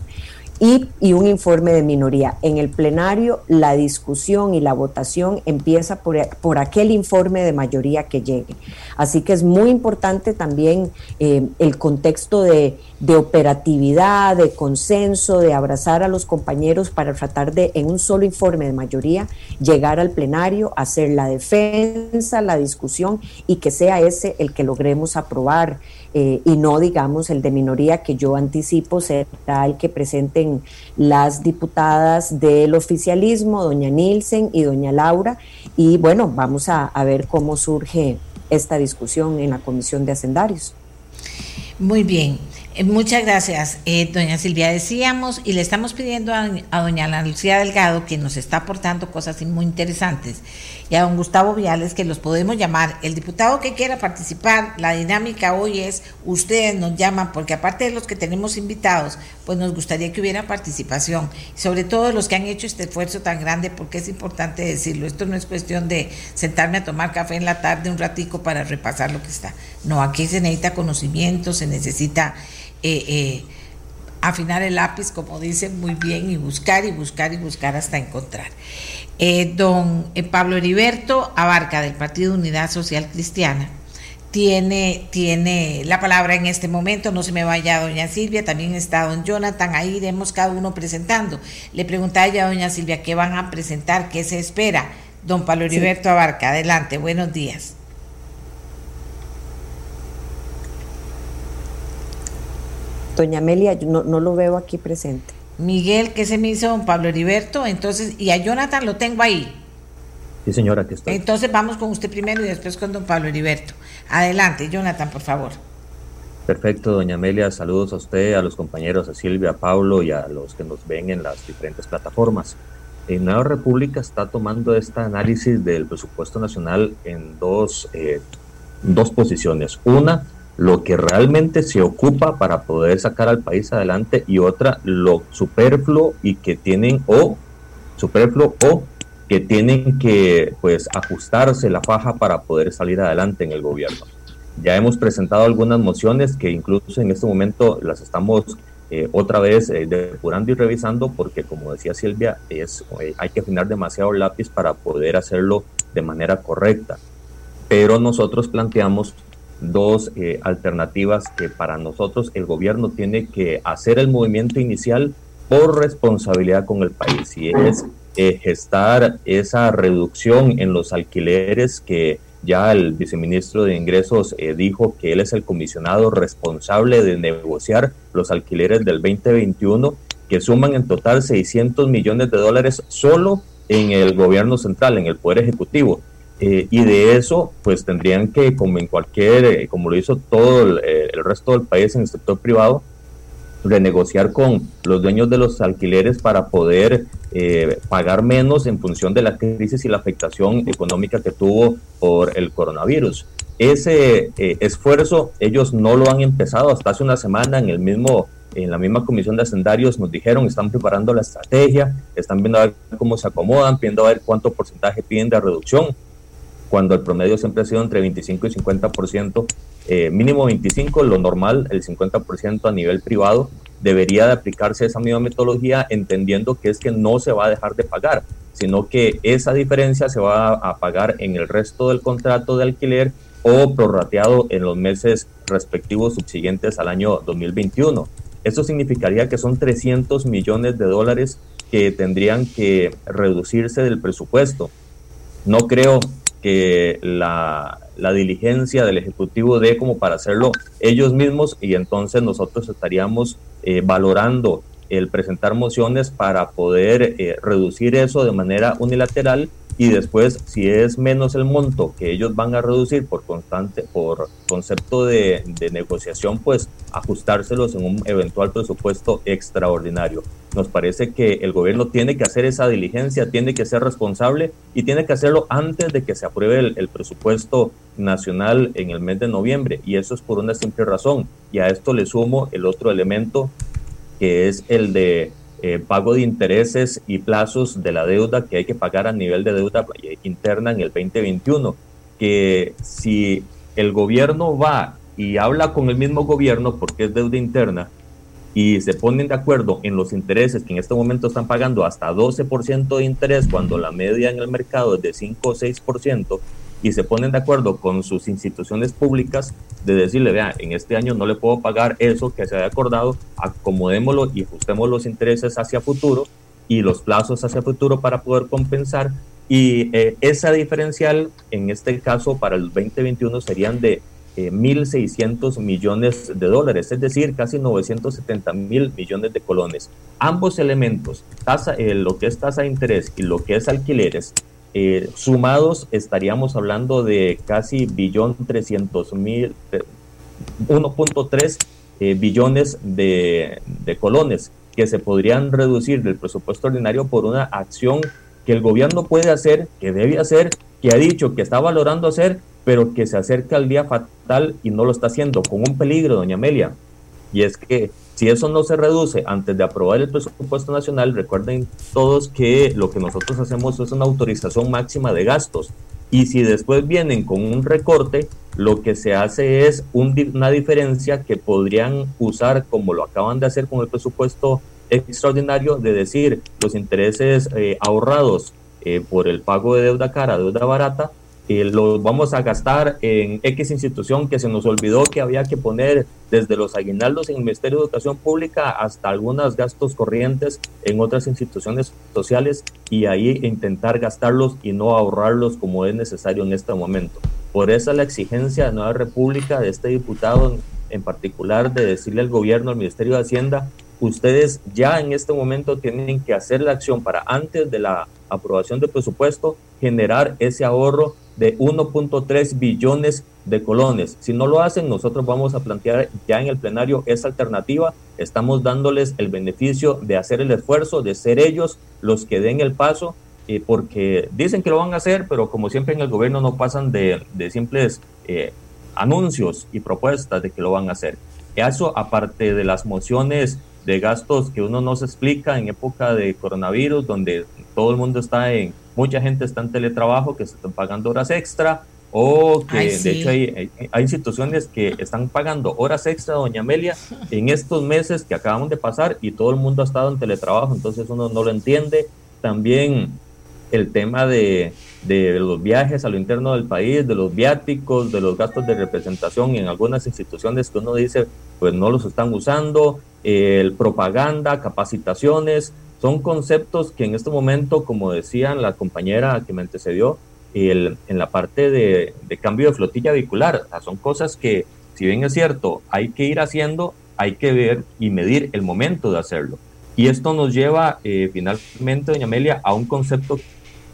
y, un informe de minoría. En el plenario la discusión y la votación empieza por, por aquel informe de mayoría que llegue. Así que es muy importante también eh, el contexto de, de, operatividad, de consenso, de abrazar a los compañeros para tratar de, en un solo informe de mayoría, llegar al plenario, hacer la defensa, la discusión y que sea ese el que logremos aprobar. Eh, y no, digamos, el de minoría que yo anticipo será el que presenten las diputadas del oficialismo, doña Nielsen y doña Laura. Y bueno, vamos a, ver cómo surge esta discusión en la Comisión de Hacendarios. Muy bien. Eh, muchas gracias, eh, doña Silvia. Decíamos y le estamos pidiendo a, doña Lucía Delgado, que nos está aportando cosas muy interesantes, y a don Gustavo Viales, que los podemos llamar. El diputado que quiera participar, la dinámica hoy es, ustedes nos llaman, porque aparte de los que tenemos invitados, pues nos gustaría que hubiera participación, sobre todo los que han hecho este esfuerzo tan grande, porque es importante decirlo. Esto no es cuestión de sentarme a tomar café en la tarde un ratico para repasar lo que está. No, aquí se necesita conocimiento, se necesita eh, eh, afinar el lápiz, como dicen muy bien, y buscar y buscar y buscar hasta encontrar. Eh, don Pablo Heriberto Abarca, del Partido Unidad Social Cristiana, tiene, tiene la palabra en este momento. No se me vaya doña Silvia, también está don Jonathan, ahí iremos cada uno presentando. Le preguntaba ya a doña Silvia qué van a presentar, qué se espera. Don Pablo Heriberto Abarca, adelante, buenos días. Doña Amelia, no, no lo veo aquí presente. Miguel, ¿qué se me hizo don Pablo Heriberto? Entonces, y a Jonathan lo tengo ahí. Sí, señora, que. Entonces vamos con usted primero y después con don Pablo Heriberto. Adelante, Jonathan, por favor. Perfecto, doña Amelia, saludos a usted, a los compañeros, a Silvia, a Pablo y a los que nos ven en las diferentes plataformas. En Nueva República está tomando este análisis del presupuesto nacional en dos, eh, dos posiciones. Una, lo que realmente se ocupa para poder sacar al país adelante y otra lo superfluo y que tienen o superfluo o que tienen que pues ajustarse la faja para poder salir adelante en el gobierno. Ya hemos presentado algunas mociones que incluso en este momento las estamos eh, otra vez eh, depurando y revisando porque como decía Silvia, es, eh, hay que afinar demasiado el lápiz para poder hacerlo de manera correcta. Pero nosotros planteamos dos eh, alternativas que para nosotros el gobierno tiene que hacer el movimiento inicial por responsabilidad con el país y es eh, gestar esa reducción en los alquileres que ya el viceministro de Ingresos eh, dijo que él es el comisionado responsable de negociar los alquileres del 2021 que suman en total 600 millones de dólares solo en el gobierno central, en el Poder Ejecutivo. Eh, y de eso, pues tendrían que, como en cualquier, eh, como lo hizo todo el, eh, el, resto del país en el sector privado, renegociar con los dueños de los alquileres para poder pagar menos en función de la crisis y la afectación económica que tuvo por el coronavirus. Ese esfuerzo ellos no lo han empezado hasta hace una semana en el mismo en la misma comisión de hacendarios nos dijeron, están preparando la estrategia, están viendo a ver cómo se acomodan, viendo a ver cuánto porcentaje piden de reducción cuando el promedio siempre ha sido entre 25 y 50%, eh, mínimo 25, lo normal, el 50% a nivel privado, debería de aplicarse esa misma metodología entendiendo que es que no se va a dejar de pagar, sino que esa diferencia se va a pagar en el resto del contrato de alquiler o prorrateado en los meses respectivos subsiguientes al año 2021. Eso significaría que son 300 millones de dólares que tendrían que reducirse del presupuesto. No creo que la, diligencia del Ejecutivo dé como para hacerlo ellos mismos y entonces nosotros estaríamos eh, valorando el presentar mociones para poder eh, reducir eso de manera unilateral y después si es menos el monto que ellos van a reducir por constante por concepto de, negociación pues ajustárselos en un eventual presupuesto extraordinario. Nos parece que el gobierno tiene que hacer esa diligencia tiene que ser responsable y tiene que hacerlo antes de que se apruebe el, presupuesto nacional en el mes de noviembre. Y eso es por una simple razón. Y a esto le sumo el otro elemento que es el de eh, pago de intereses y plazos de la deuda que hay que pagar a nivel de deuda interna en el 2021, que si el gobierno va y habla con el mismo gobierno porque es deuda interna y se ponen de acuerdo en los intereses que en este momento están pagando hasta 12% de interés cuando la media en el mercado es de 5 o 6%, y se ponen de acuerdo con sus instituciones públicas de decirle, vea, en este año no le puedo pagar eso que se había acordado, acomodémoslo y ajustemos los intereses hacia futuro y los plazos hacia futuro para poder compensar. Y eh, esa diferencial, en este caso, para el 2021 serían de 1.600 eh, millones de dólares, es decir, casi 970 mil millones de colones. Ambos elementos, tasa, eh, lo que es tasa de interés y lo que es alquileres, eh, sumados estaríamos hablando de casi billón 300 mil, 1.3 eh, billones de, de colones que se podrían reducir del presupuesto ordinario por una acción que el gobierno puede hacer, que debe hacer, que ha dicho que está valorando hacer, pero que se acerca al día fatal y no lo está haciendo, con un peligro, doña Amelia. Y es que si eso no se reduce antes de aprobar el presupuesto nacional, recuerden todos que lo que nosotros hacemos es una autorización máxima de gastos. Y si después vienen con un recorte, lo que se hace es una diferencia que podrían usar, como lo acaban de hacer con el presupuesto extraordinario, de decir los intereses eh, ahorrados eh, por el pago de deuda cara, deuda barata, eh, los vamos a gastar en X institución que se nos olvidó que había que poner desde los aguinaldos en el Ministerio de Educación Pública hasta algunos gastos corrientes en otras instituciones sociales y ahí intentar gastarlos y no ahorrarlos como es necesario en este momento. Por eso la exigencia de Nueva República de este diputado en particular de decirle al gobierno, al Ministerio de Hacienda, ustedes ya en este momento tienen que hacer la acción para antes de la aprobación del presupuesto generar ese ahorro de 1.3 billones de colones. Si no lo hacen, nosotros vamos a plantear ya en el plenario esa alternativa. Estamos dándoles el beneficio de hacer el esfuerzo, de ser ellos los que den el paso eh, porque dicen que lo van a hacer, pero como siempre en el gobierno no pasan de, simples eh, anuncios y propuestas de que lo van a hacer. Eso, aparte de las mociones de gastos que uno no se explica en época de coronavirus, donde todo el mundo está en, mucha gente está en teletrabajo, que se están pagando horas extra, o que de hecho hay, hay, instituciones que están pagando horas extra, doña Amelia, en estos meses que acabamos de pasar y todo el mundo ha estado en teletrabajo, entonces uno no lo entiende. También el tema de, de, los viajes a lo interno del país, de los viáticos, de los gastos de representación en algunas instituciones que uno dice, pues no los están usando, el propaganda, capacitaciones, son conceptos que en este momento, como decían la compañera que me antecedió, el, en la parte de, de, cambio de flotilla vehicular, son cosas que, si bien es cierto, hay que ir haciendo, hay que ver y medir el momento de hacerlo. Y esto nos lleva eh, finalmente, doña Amelia, a un concepto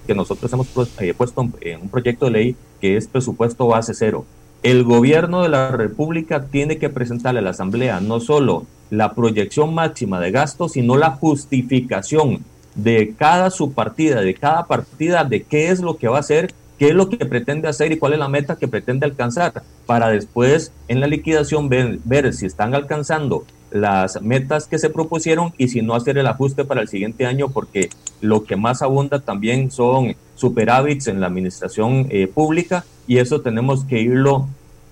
que nosotros hemos eh, puesto en un proyecto de ley que es presupuesto base cero. El gobierno de la República tiene que presentarle a la Asamblea no solo la proyección máxima de gastos, sino la justificación de cada subpartida, de cada partida, de qué es lo que va a hacer, qué es lo que pretende hacer y cuál es la meta que pretende alcanzar, para después en la liquidación ver, ver si están alcanzando las metas que se propusieron y si no hacer el ajuste para el siguiente año, porque lo que más abunda también son superávits en la administración eh, pública y eso tenemos que irlo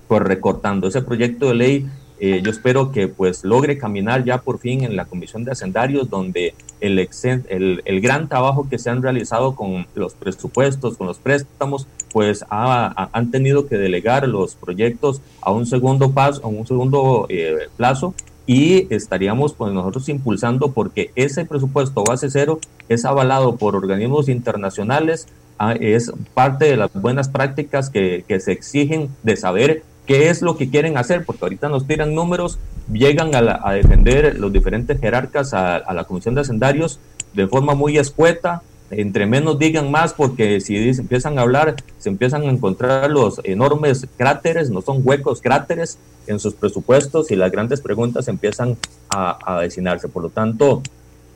pues recortando. Ese proyecto de ley eh, yo espero que pues logre caminar ya por fin en la Comisión de Hacendarios, donde el, el, el, gran trabajo que se han realizado con los presupuestos, con los préstamos, pues han tenido que delegar los proyectos a un segundo paso, a un segundo eh, plazo y estaríamos pues nosotros impulsando porque ese presupuesto base cero es avalado por organismos internacionales, ah, es parte de las buenas prácticas que, que, se exigen de saber qué es lo que quieren hacer, porque ahorita nos tiran números, llegan a, a defender los diferentes jerarcas a, a, la Comisión de Hacendarios de forma muy escueta, entre menos digan más, porque si empiezan a hablar, se empiezan a encontrar los enormes cráteres, no son huecos, cráteres en sus presupuestos y las grandes preguntas empiezan a, a. Por lo tanto,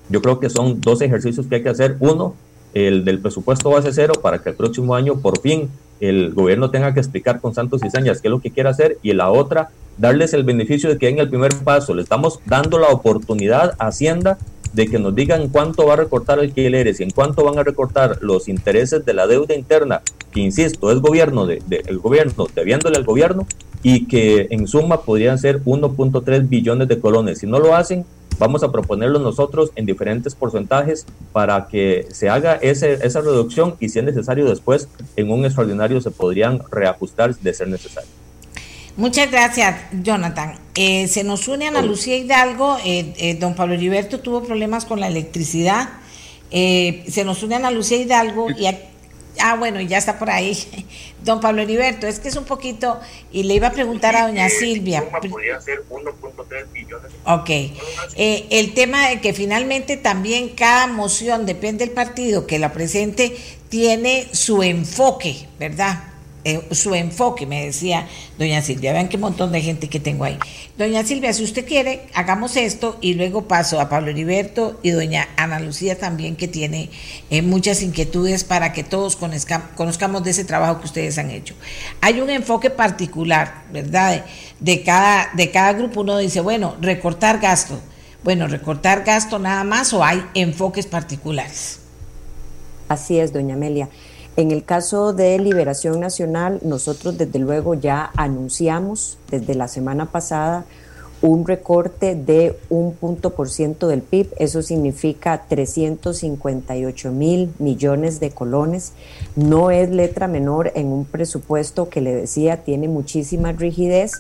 yo creo que son dos ejercicios que hay que hacer. Uno, el del presupuesto base cero para que el próximo año por fin el gobierno tenga que explicar con santos y señas qué es lo que quiere hacer y la otra, darles el beneficio de que en el primer paso le estamos dando la oportunidad a Hacienda de que nos digan cuánto va a recortar alquileres y en cuánto van a recortar los intereses de la deuda interna, que insisto, es gobierno de, el gobierno debiéndole al gobierno y que en suma podrían ser 1.3 billones de colones. Si no lo hacen, vamos a proponerlo nosotros en diferentes porcentajes para que se haga ese, esa reducción y si es necesario después en un extraordinario se podrían reajustar de ser necesario. Muchas gracias, Jonathan. Eh, se nos une Ana Lucía Hidalgo. Eh, eh, don Pablo Heriberto tuvo problemas con la electricidad. se nos une Ana Lucía Hidalgo y ah, bueno, ya está por ahí. Don Pablo Heriberto, es que es un poquito, y le iba a preguntar a doña Silvia. Ok. el tema de que finalmente también cada moción, depende del partido que la presente, tiene su enfoque, ¿verdad? Eh, su enfoque, me decía doña Silvia, vean qué montón de gente que tengo ahí. Doña Silvia, si usted quiere, hagamos esto y luego paso a Pablo Heriberto y doña Ana Lucía también, que tiene eh, muchas inquietudes para que todos conozcamos de ese trabajo que ustedes han hecho. Hay un enfoque particular, ¿verdad? De, cada, de cada grupo uno dice, bueno, recortar gasto. Bueno, recortar gasto nada más o hay enfoques particulares. Así es, doña Amelia. En el caso de Liberación Nacional, nosotros desde luego ya anunciamos desde la semana pasada un recorte de un punto por ciento del PIB, eso significa 358 mil millones de colones. No es letra menor en un presupuesto que le decía tiene muchísima rigidez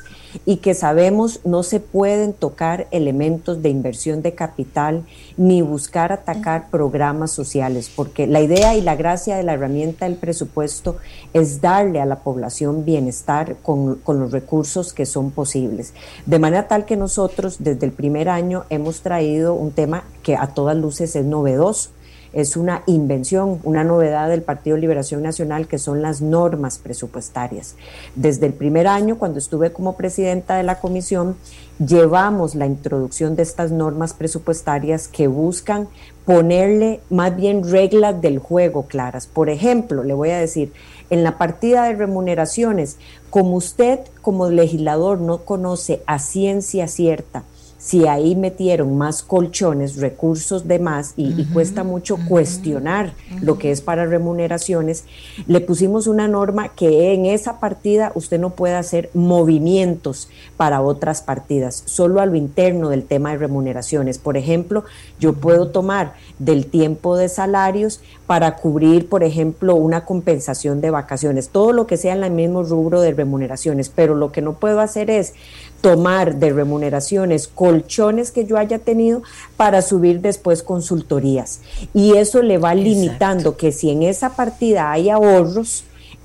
y que sabemos no se pueden tocar elementos de inversión de capital ni buscar atacar programas sociales, porque la idea y la gracia de la herramienta del presupuesto es darle a la población bienestar con, con los recursos que son posibles. De manera tal que nosotros desde el primer año hemos traído un tema que a todas luces es novedoso es una invención, una novedad del Partido Liberación Nacional, que son las normas presupuestarias. Desde el primer año, cuando estuve como presidenta de la comisión, llevamos la introducción de estas normas presupuestarias que buscan ponerle más bien reglas del juego claras. Por ejemplo, le voy a decir, en la partida de remuneraciones, como usted como legislador no conoce a ciencia cierta, si ahí metieron más colchones, recursos de más y, cuesta mucho cuestionar lo que es para remuneraciones, le pusimos una norma que en esa partida usted no puede hacer movimientos para otras partidas, solo a lo interno del tema de remuneraciones. Por ejemplo, yo puedo tomar del tiempo de salarios para cubrir, por ejemplo, una compensación de vacaciones, todo lo que sea en el mismo rubro de remuneraciones, pero lo que no puedo hacer es tomar de remuneraciones colchones que yo haya tenido para subir después consultorías. Y eso le va limitando que si en esa partida hay ahorros,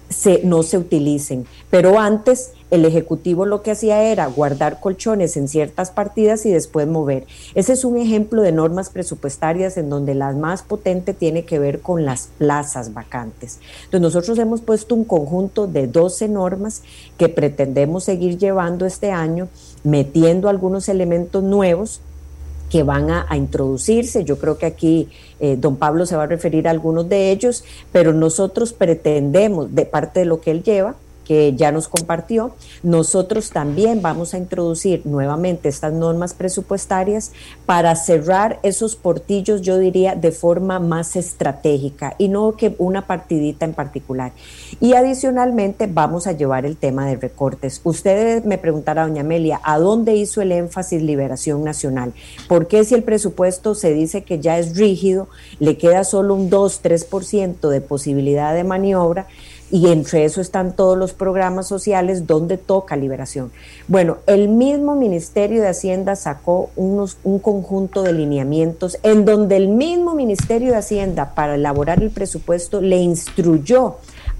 se, no se utilicen. Pero antes el Ejecutivo lo que hacía era guardar colchones en ciertas partidas y después mover. Ese es un ejemplo de normas presupuestarias en donde la más potente tiene que ver con las plazas vacantes. Entonces nosotros hemos puesto un conjunto de 12 normas que pretendemos seguir llevando este año, metiendo algunos elementos nuevos que van a, introducirse. Yo creo que aquí eh, don Pablo se va a referir a algunos de ellos, pero nosotros pretendemos, de parte de lo que él lleva, que ya nos compartió. Nosotros también vamos a introducir nuevamente estas normas presupuestarias para cerrar esos portillos, yo diría, de forma más estratégica y no que una partidita en particular. Y adicionalmente vamos a llevar el tema de recortes. Ustedes me preguntará, doña Amelia, ¿a dónde hizo el énfasis Liberación Nacional? ¿Por qué si el presupuesto se dice que ya es rígido, le queda solo un 2-3% de posibilidad de maniobra? Y entre eso están todos los programas sociales donde toca liberación. Bueno, el mismo Ministerio de Hacienda sacó unos, un conjunto de lineamientos en donde el mismo Ministerio de Hacienda para elaborar el presupuesto le instruyó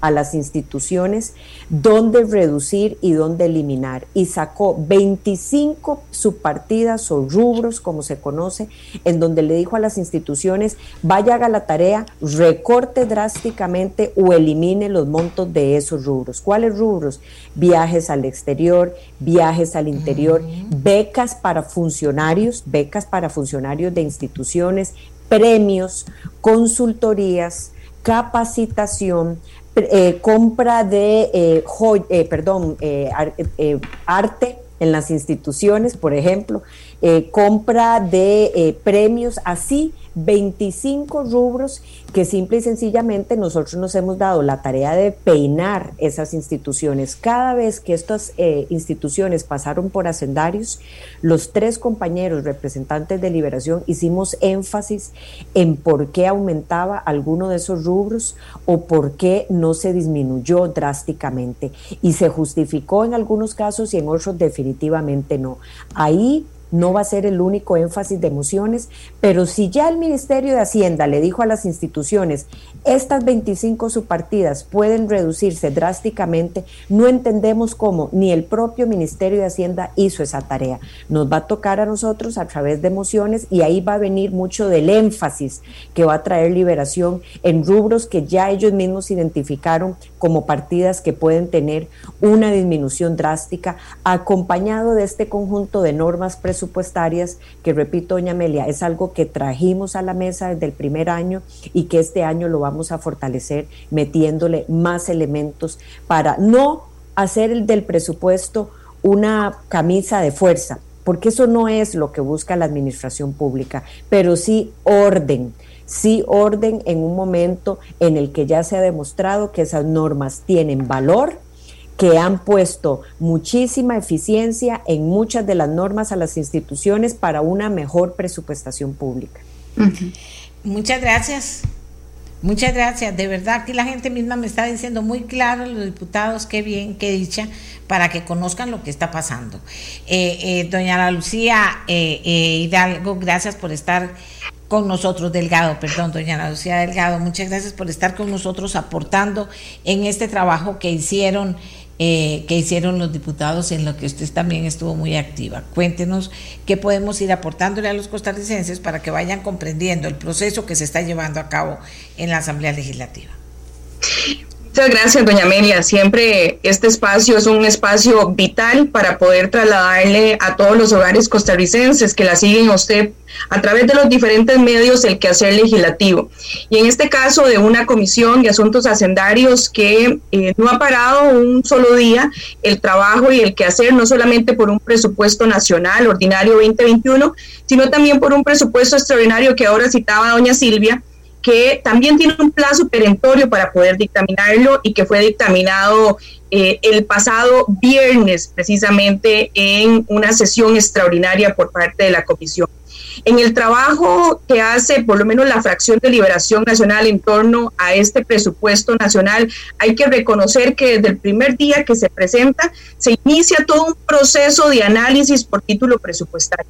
a las instituciones dónde reducir y dónde eliminar. Y sacó 25 subpartidas o rubros, como se conoce, en donde le dijo a las instituciones, vaya haga la tarea, recorte drásticamente o elimine los montos de esos rubros. ¿Cuáles rubros? Viajes al exterior, viajes al interior, becas para funcionarios, becas para funcionarios de instituciones, premios, consultorías, capacitación, eh, compra de eh, eh, perdón, arte en las instituciones, por ejemplo, compra de premios, así 25 rubros que simple y sencillamente nosotros nos hemos dado la tarea de peinar esas instituciones. Cada vez que estas eh, instituciones pasaron por hacendarios, los tres compañeros representantes de Liberación hicimos énfasis en por qué aumentaba alguno de esos rubros o por qué no se disminuyó drásticamente. Y se justificó en algunos casos y en otros definitivamente no. Ahí no va a ser el único énfasis de emociones, pero si ya el Ministerio de Hacienda le dijo a las instituciones, estas 25 subpartidas pueden reducirse drásticamente, no entendemos cómo ni el propio Ministerio de Hacienda hizo esa tarea. Nos va a tocar a nosotros a través de emociones y ahí va a venir mucho del énfasis que va a traer liberación en rubros que ya ellos mismos identificaron como partidas que pueden tener una disminución drástica, acompañado de este conjunto de normas presupuestarias que, repito, doña Amelia, es algo que trajimos a la mesa desde el primer año y que este año lo vamos a fortalecer metiéndole más elementos para no hacer el del presupuesto una camisa de fuerza, porque eso no es lo que busca la administración pública, pero sí orden sí orden en un momento en el que ya se ha demostrado que esas normas tienen valor, que han puesto muchísima eficiencia en muchas de las normas a las instituciones para una mejor presupuestación pública. Muchas gracias. Muchas gracias. De verdad, aquí la gente misma me está diciendo muy claro, los diputados, qué bien, qué dicha, para que conozcan lo que está pasando. Eh, eh, doña Lucía eh, Hidalgo, gracias por estar con nosotros, Delgado, perdón, doña Lucía Delgado, muchas gracias por estar con nosotros aportando en este trabajo que hicieron. Que hicieron los diputados en lo que usted también estuvo muy activa. Cuéntenos qué podemos ir aportándole a los costarricenses para que vayan comprendiendo el proceso que se está llevando a cabo en la Asamblea Legislativa. Muchas gracias, doña Amelia. Siempre este espacio es un espacio vital para poder trasladarle a todos los hogares costarricenses que la siguen a usted a través de los diferentes medios el quehacer legislativo. Y en este caso de una comisión de asuntos hacendarios que eh, no ha parado un solo día el trabajo y el quehacer, no solamente por un presupuesto nacional ordinario 2021, sino también por un presupuesto extraordinario que ahora citaba doña Silvia que también tiene un plazo perentorio para poder dictaminarlo y que fue dictaminado eh, el pasado viernes precisamente en una sesión extraordinaria por parte de la comisión. En el trabajo que hace por lo menos la fracción de Liberación Nacional en torno a este presupuesto nacional, hay que reconocer que desde el primer día que se presenta se inicia todo un proceso de análisis por título presupuestario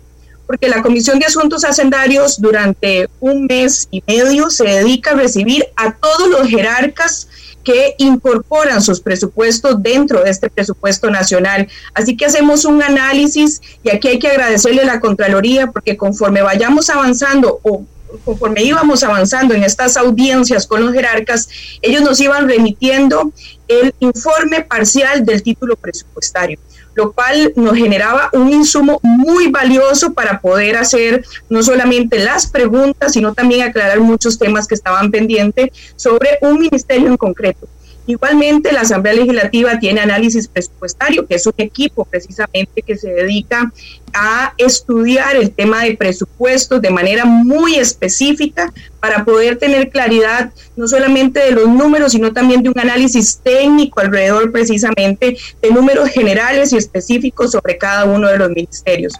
porque la Comisión de Asuntos Hacendarios durante un mes y medio se dedica a recibir a todos los jerarcas que incorporan sus presupuestos dentro de este presupuesto nacional. Así que hacemos un análisis y aquí hay que agradecerle a la Contraloría porque conforme vayamos avanzando o conforme íbamos avanzando en estas audiencias con los jerarcas, ellos nos iban remitiendo el informe parcial del título presupuestario lo cual nos generaba un insumo muy valioso para poder hacer no solamente las preguntas, sino también aclarar muchos temas que estaban pendientes sobre un ministerio en concreto. Igualmente, la Asamblea Legislativa tiene análisis presupuestario, que es un equipo precisamente que se dedica a estudiar el tema de presupuestos de manera muy específica para poder tener claridad no solamente de los números, sino también de un análisis técnico alrededor precisamente de números generales y específicos sobre cada uno de los ministerios.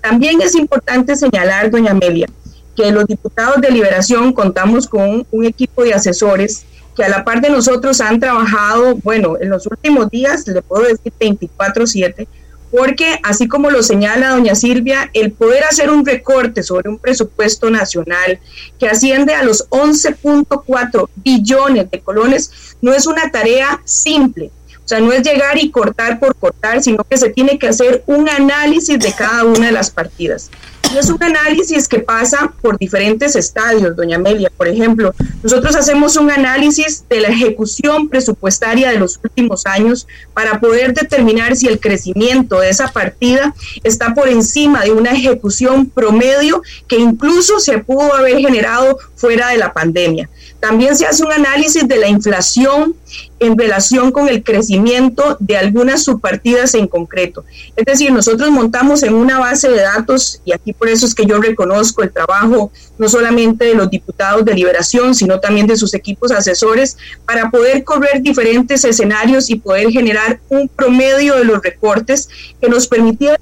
También es importante señalar, doña Amelia, que los diputados de Liberación contamos con un equipo de asesores que a la par de nosotros han trabajado, bueno, en los últimos días, le puedo decir 24/7, porque así como lo señala doña Silvia, el poder hacer un recorte sobre un presupuesto nacional que asciende a los 11.4 billones de colones no es una tarea simple. O sea, no es llegar y cortar por cortar, sino que se tiene que hacer un análisis de cada una de las partidas. Y es un análisis que pasa por diferentes estadios, doña Amelia. Por ejemplo, nosotros hacemos un análisis de la ejecución presupuestaria de los últimos años para poder determinar si el crecimiento de esa partida está por encima de una ejecución promedio que incluso se pudo haber generado fuera de la pandemia. También se hace un análisis de la inflación en relación con el crecimiento de algunas subpartidas en concreto. Es decir, nosotros montamos en una base de datos, y aquí por eso es que yo reconozco el trabajo no solamente de los diputados de liberación, sino también de sus equipos asesores, para poder correr diferentes escenarios y poder generar un promedio de los recortes que nos permitieron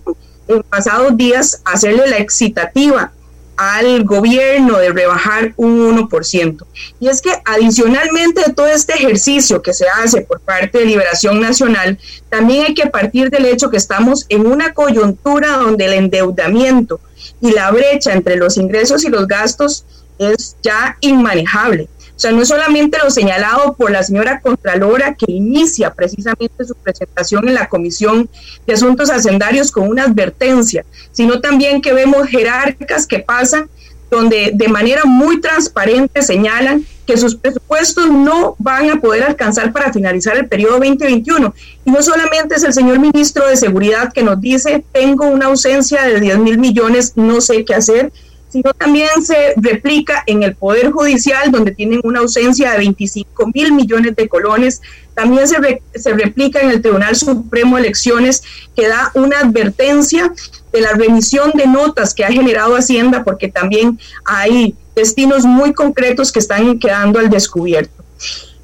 en pasados días hacerle la excitativa al gobierno de rebajar un 1%. Y es que adicionalmente de todo este ejercicio que se hace por parte de Liberación Nacional, también hay que partir del hecho que estamos en una coyuntura donde el endeudamiento y la brecha entre los ingresos y los gastos es ya inmanejable. O sea, no solamente lo señalado por la señora Contralora que inicia precisamente su presentación en la Comisión de Asuntos Hacendarios con una advertencia, sino también que vemos jerarcas que pasan donde de manera muy transparente señalan que sus presupuestos no van a poder alcanzar para finalizar el periodo 2021. Y no solamente es el señor ministro de Seguridad que nos dice, tengo una ausencia de 10 mil millones, no sé qué hacer, sino también se replica en el Poder Judicial, donde tienen una ausencia de 25 mil millones de colones. También se, se replica en el Tribunal Supremo de Elecciones, que da una advertencia de la remisión de notas que ha generado Hacienda, porque también hay destinos muy concretos que están quedando al descubierto.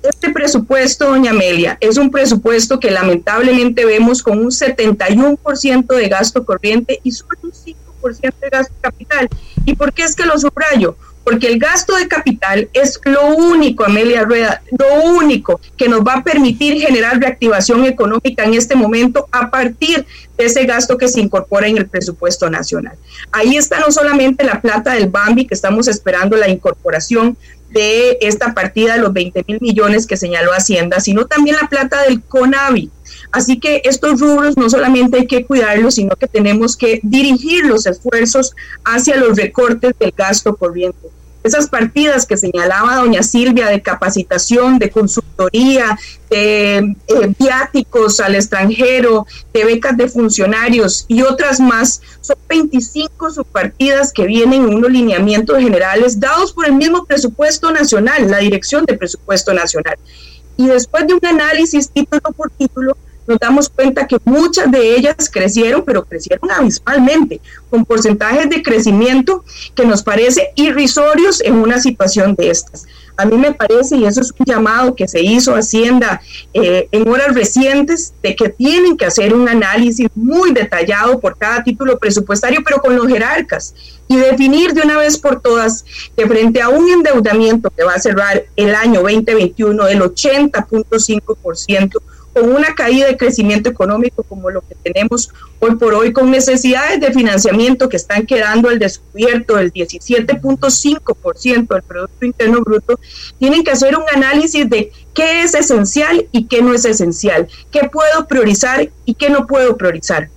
Este presupuesto, doña Amelia, es un presupuesto que lamentablemente vemos con un 71% de gasto corriente y solo un 5% de gasto capital. ¿Y por qué es que lo subrayo? Porque el gasto de capital es lo único, Amelia Rueda, lo único que nos va a permitir generar reactivación económica en este momento a partir de ese gasto que se incorpora en el presupuesto nacional. Ahí está no solamente la plata del Bambi, que estamos esperando la incorporación de esta partida de los 20 mil millones que señaló Hacienda, sino también la plata del CONAVI, Así que estos rubros no solamente hay que cuidarlos, sino que tenemos que dirigir los esfuerzos hacia los recortes del gasto corriente. Esas partidas que señalaba doña Silvia de capacitación, de consultoría, de eh, viáticos al extranjero, de becas de funcionarios y otras más, son 25 subpartidas que vienen en unos lineamientos generales dados por el mismo presupuesto nacional, la dirección de presupuesto nacional. Y después de un análisis título por título, nos damos cuenta que muchas de ellas crecieron, pero crecieron abismalmente, con porcentajes de crecimiento que nos parece irrisorios en una situación de estas. A mí me parece, y eso es un llamado que se hizo Hacienda eh, en horas recientes, de que tienen que hacer un análisis muy detallado por cada título presupuestario, pero con los jerarcas, y definir de una vez por todas que frente a un endeudamiento que va a cerrar el año 2021 del 80.5%, con una caída de crecimiento económico como lo que tenemos hoy por hoy, con necesidades de financiamiento que están quedando al descubierto del 17.5% del Producto Interno Bruto, tienen que hacer un análisis de qué es esencial y qué no es esencial, qué puedo priorizar y qué no puedo priorizar.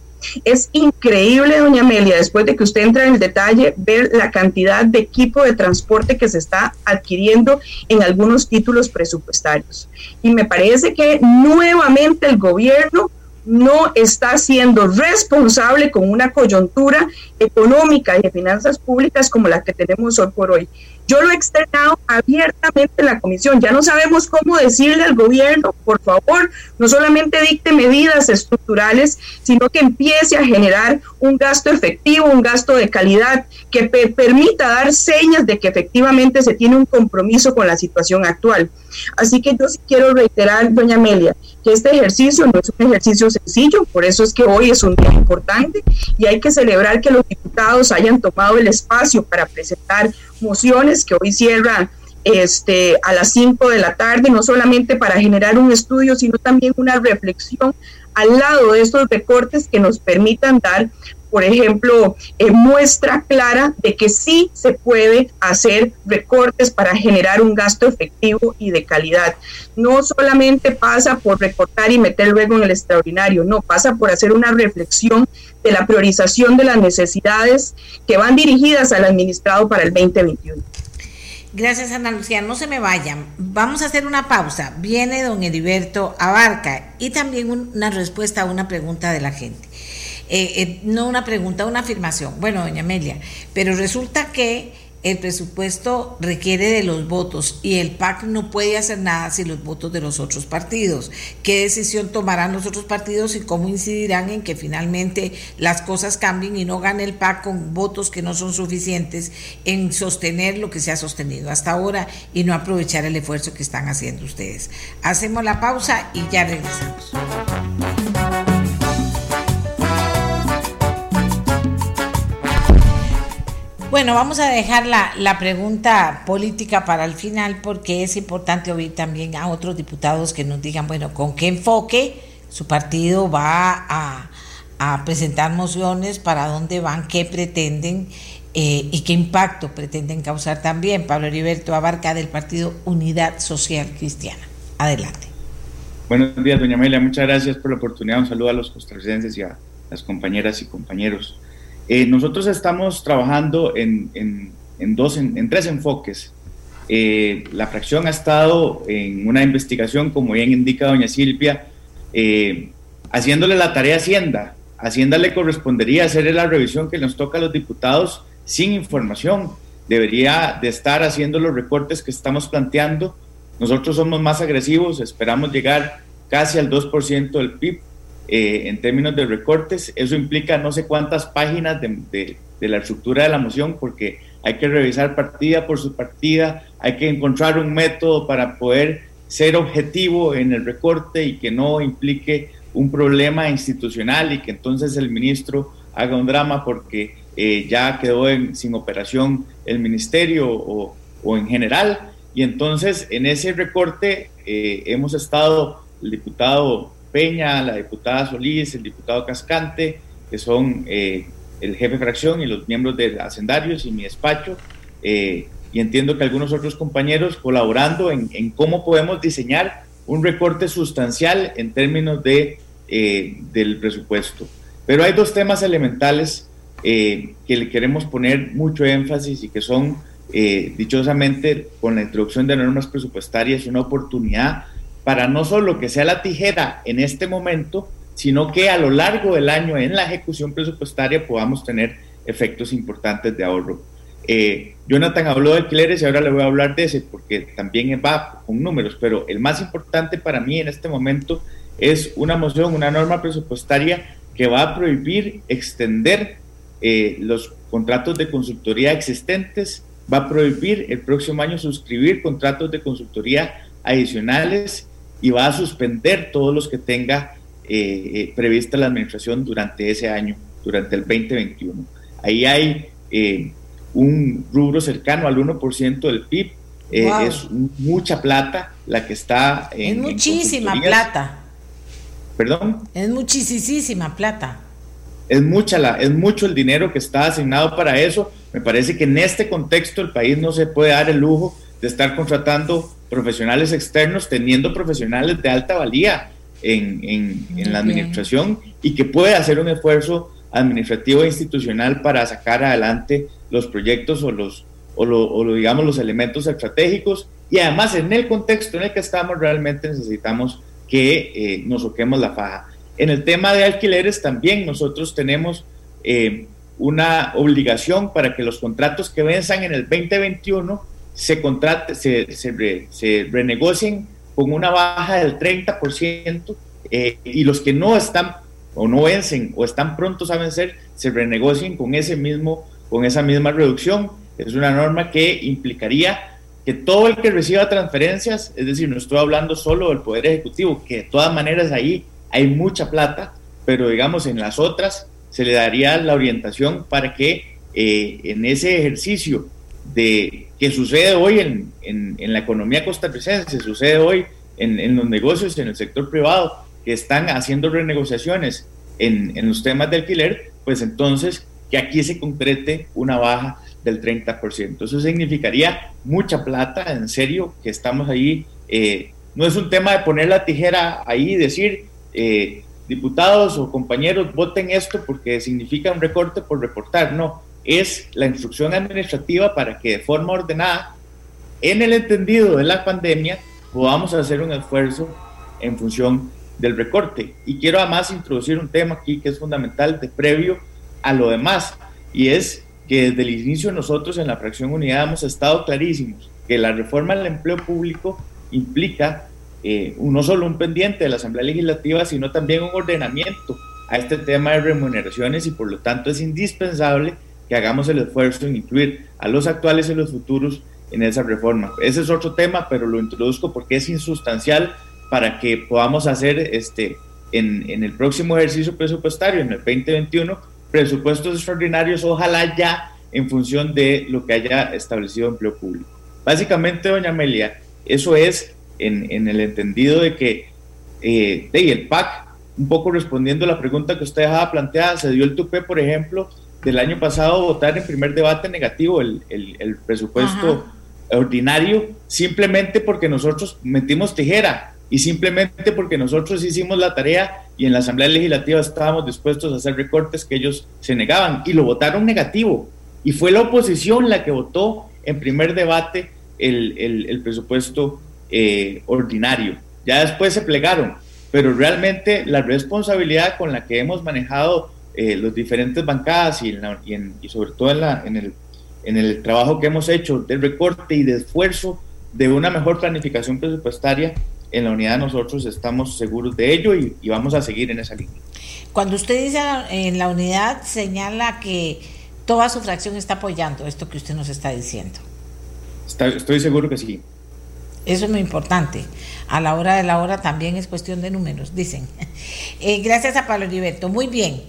Es increíble, doña Amelia, después de que usted entra en el detalle, ver la cantidad de equipo de transporte que se está adquiriendo en algunos títulos presupuestarios. Y me parece que nuevamente el gobierno no está siendo responsable con una coyuntura económica y de finanzas públicas como la que tenemos hoy por hoy. Yo lo he externado abiertamente en la comisión. Ya no sabemos cómo decirle al gobierno, por favor, no solamente dicte medidas estructurales, sino que empiece a generar un gasto efectivo, un gasto de calidad que permita dar señas de que efectivamente se tiene un compromiso con la situación actual. Así que yo sí quiero reiterar, doña Amelia, que este ejercicio no es un ejercicio sencillo, por eso es que hoy es un día importante y hay que celebrar que los diputados hayan tomado el espacio para presentar mociones que hoy cierran este, a las 5 de la tarde, no solamente para generar un estudio, sino también una reflexión al lado de estos recortes que nos permitan dar por ejemplo, eh, muestra clara de que sí se puede hacer recortes para generar un gasto efectivo y de calidad. No solamente pasa por recortar y meter luego en el extraordinario, no, pasa por hacer una reflexión de la priorización de las necesidades que van dirigidas al administrado para el 2021. Gracias, Ana Lucía. No se me vayan. Vamos a hacer una pausa. Viene don Heriberto Abarca y también una respuesta a una pregunta de la gente. Eh, eh, no una pregunta, una afirmación. Bueno, doña Amelia, pero resulta que el presupuesto requiere de los votos y el PAC no puede hacer nada sin los votos de los otros partidos. ¿Qué decisión tomarán los otros partidos y cómo incidirán en que finalmente las cosas cambien y no gane el PAC con votos que no son suficientes en sostener lo que se ha sostenido hasta ahora y no aprovechar el esfuerzo que están haciendo ustedes? Hacemos la pausa y ya regresamos. Bueno, vamos a dejar la, la, pregunta política para el final porque es importante oír también a otros diputados que nos digan, bueno, con qué enfoque su partido va a, a presentar mociones, para dónde van, qué pretenden eh, y qué impacto pretenden causar también. Pablo Heriberto Abarca del Partido Unidad Social Cristiana. Adelante. Buenos días, doña Amelia. Muchas gracias por la oportunidad. Un saludo a los costarricenses y a las compañeras y compañeros. Eh, nosotros estamos trabajando en, dos, en, tres enfoques. Eh, la fracción ha estado en una investigación, como bien indica doña Silvia, haciéndole la tarea a Hacienda. Hacienda le correspondería hacer la revisión que nos toca a los diputados sin información. Debería de estar haciendo los recortes que estamos planteando. Nosotros somos más agresivos, esperamos llegar casi al 2% del PIB eh, en términos de recortes. Eso implica no sé cuántas páginas de, de la estructura de la moción porque hay que revisar partida por su partida, hay que encontrar un método para poder ser objetivo en el recorte y que no implique un problema institucional y que entonces el ministro haga un drama porque eh, ya quedó sin operación el ministerio o, en general. Y entonces en ese recorte eh, hemos estado el diputado Peña, la diputada Solís, el diputado Cascante, que son eh, el jefe de fracción y los miembros de Hacendarios y mi despacho. y entiendo que algunos otros compañeros colaborando en, cómo podemos diseñar un recorte sustancial en términos de, del presupuesto. Pero hay dos temas elementales eh, que le queremos poner mucho énfasis y que son, eh, dichosamente, con la introducción de normas presupuestarias, una oportunidad para no solo que sea la tijera en este momento, sino que a lo largo del año en la ejecución presupuestaria podamos tener efectos importantes de ahorro. Eh, Jonathan habló de alquileres y ahora le voy a hablar de ese porque también va con números, pero el más importante para mí en este momento es una moción, una norma presupuestaria que va a prohibir extender eh, los contratos de consultoría existentes, va a prohibir el próximo año suscribir contratos de consultoría adicionales y va a suspender todos los que tenga eh, eh, prevista la administración durante ese año, durante el 2021. Ahí hay un rubro cercano al 1% del PIB, es mucha plata la que está en... Es muchísima plata. ¿Perdón? Es muchísima plata es, mucha la, es mucho el dinero que está asignado para eso. Me parece que en este contexto el país no se puede dar el lujo de estar contratando profesionales externos, teniendo profesionales de alta valía en, en, la administración y que puede hacer un esfuerzo administrativo e institucional para sacar adelante los proyectos o los, o lo, o lo, digamos, los elementos estratégicos. Y además, en el contexto en el que estamos, realmente necesitamos que eh, nos soquemos la faja. En el tema de alquileres también nosotros tenemos eh, una obligación para que los contratos que venzan en el 2021 se, contrate, se, se, renegocien con una baja del 30% eh, y los que no están o no vencen o están prontos a vencer se renegocien con ese mismo con esa misma reducción. Es una norma que implicaría que todo el que reciba transferencias, es decir, no estoy hablando solo del Poder Ejecutivo, que de todas maneras ahí hay mucha plata, pero digamos en las otras se le daría la orientación para que eh, en ese ejercicio de que sucede hoy en, en, la economía costarricense, sucede hoy en, en, los negocios, en el sector privado, que están haciendo renegociaciones en, en los temas de alquiler, pues entonces que aquí se concrete una baja del 30%. Eso significaría mucha plata, en serio, que estamos ahí. Eh, no es un tema de poner la tijera ahí y decir, eh, diputados o compañeros voten esto porque significa un recorte por reportar. No, es la instrucción administrativa para que de forma ordenada, en el entendido de la pandemia, podamos hacer un esfuerzo en función del recorte. Y quiero además introducir un tema aquí que es fundamental de previo a lo demás, y es que desde el inicio nosotros en la fracción unidad hemos estado clarísimos que la reforma del empleo público implica eh, no solo un pendiente de la Asamblea Legislativa, sino también un ordenamiento a este tema de remuneraciones y por lo tanto es indispensable que hagamos el esfuerzo en incluir a los actuales y los futuros en esa reforma. Ese es otro tema, pero lo introduzco porque es insustancial para que podamos hacer este, en, en el próximo ejercicio presupuestario, en el 2021, presupuestos extraordinarios, ojalá ya en función de lo que haya establecido empleo público. Básicamente, doña Amelia, eso es en, el entendido de que eh, de el PAC, un poco respondiendo a la pregunta que usted dejaba planteada, se dio el tupe, por ejemplo, del año pasado votar en primer debate negativo el, el, presupuesto ordinario, simplemente porque nosotros metimos tijera y simplemente porque nosotros hicimos la tarea y en la Asamblea Legislativa estábamos dispuestos a hacer recortes que ellos se negaban y lo votaron negativo. Y fue la oposición la que votó en primer debate el, el, presupuesto eh, ordinario. Ya después se plegaron, pero realmente la responsabilidad con la que hemos manejado eh, los diferentes bancadas y, y, sobre todo en, la, en, el, en el trabajo que hemos hecho de recorte y de esfuerzo de una mejor planificación presupuestaria en la unidad nosotros estamos seguros de ello y, vamos a seguir en esa línea. Cuando usted dice en la unidad, señala que toda su fracción está apoyando esto que usted nos está diciendo. estoy seguro que sí. Eso es muy importante. A la hora de la hora también es cuestión de números, dicen. Eh, gracias a Pablo Heriberto. Muy bien.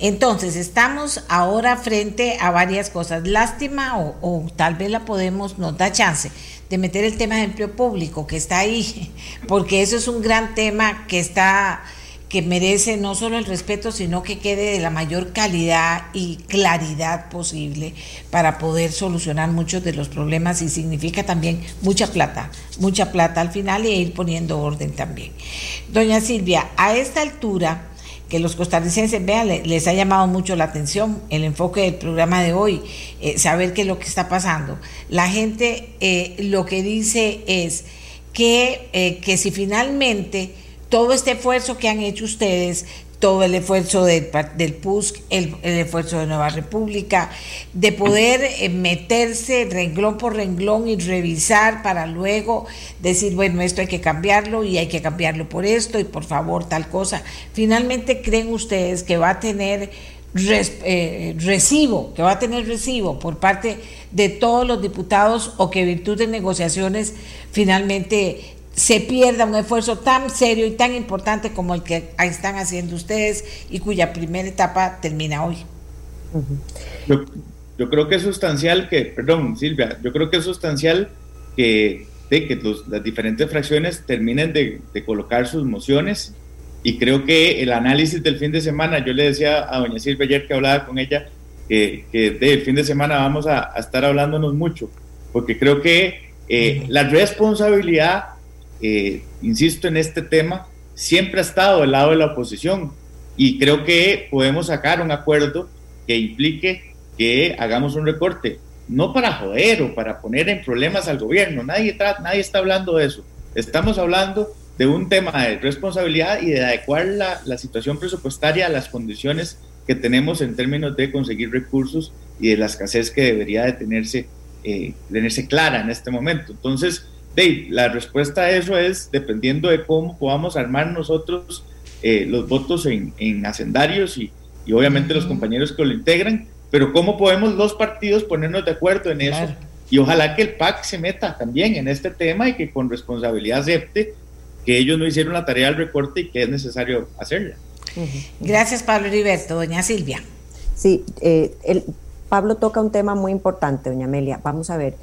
Entonces, estamos ahora frente a varias cosas. Lástima o, tal vez la podemos, nos da chance de meter el tema de empleo público que está ahí, porque eso es un gran tema que está que merece no solo el respeto, sino que quede de la mayor calidad y claridad posible para poder solucionar muchos de los problemas y significa también mucha plata, mucha plata al final y ir poniendo orden también. Doña Silvia, a esta altura, que los costarricenses vean, les ha llamado mucho la atención el enfoque del programa de hoy, eh, saber qué es lo que está pasando. La gente eh, lo que dice es que, eh, que si finalmente todo este esfuerzo que han hecho ustedes todo el esfuerzo del, del PUSC, el, esfuerzo de Nueva República, de poder eh, meterse renglón por renglón y revisar para luego decir, bueno, esto hay que cambiarlo y hay que cambiarlo por esto y por favor tal cosa. Finalmente, ¿creen ustedes que va a tener eh, recibo, que va a tener recibo por parte de todos los diputados o que virtud de negociaciones finalmente se pierda un esfuerzo tan serio y tan importante como el que están haciendo ustedes y cuya primera etapa termina hoy. Yo, creo que es sustancial que, perdón Silvia, yo creo que es sustancial que, de, que las diferentes fracciones terminen de, colocar sus mociones y creo que el análisis del fin de semana, yo le decía a doña Silvia ayer que hablaba con ella, que, que del fin de semana vamos a, estar hablándonos mucho, porque creo que eh, la responsabilidad eh, insisto en este tema, siempre ha estado del lado de la oposición y creo que podemos sacar un acuerdo que implique que hagamos un recorte, no para joder o para poner en problemas al gobierno, nadie, nadie está hablando de eso, estamos hablando de un tema de responsabilidad y de adecuar la, la situación presupuestaria a las condiciones que tenemos en términos de conseguir recursos y de la escasez que debería de tenerse, eh, tenerse clara en este momento. Entonces, Dave, la respuesta a eso es dependiendo de cómo podamos armar nosotros eh, los votos en, en hacendarios y, y obviamente los compañeros que lo integran, pero cómo podemos los partidos ponernos de acuerdo en eso. Y ojalá que el PAC se meta también en este tema y que con responsabilidad acepte que ellos no hicieron la tarea del recorte y que es necesario hacerla. Gracias, Pablo Heriberto. Doña Silvia. Sí, eh, el, Pablo toca un tema muy importante, doña Amelia. Vamos a ver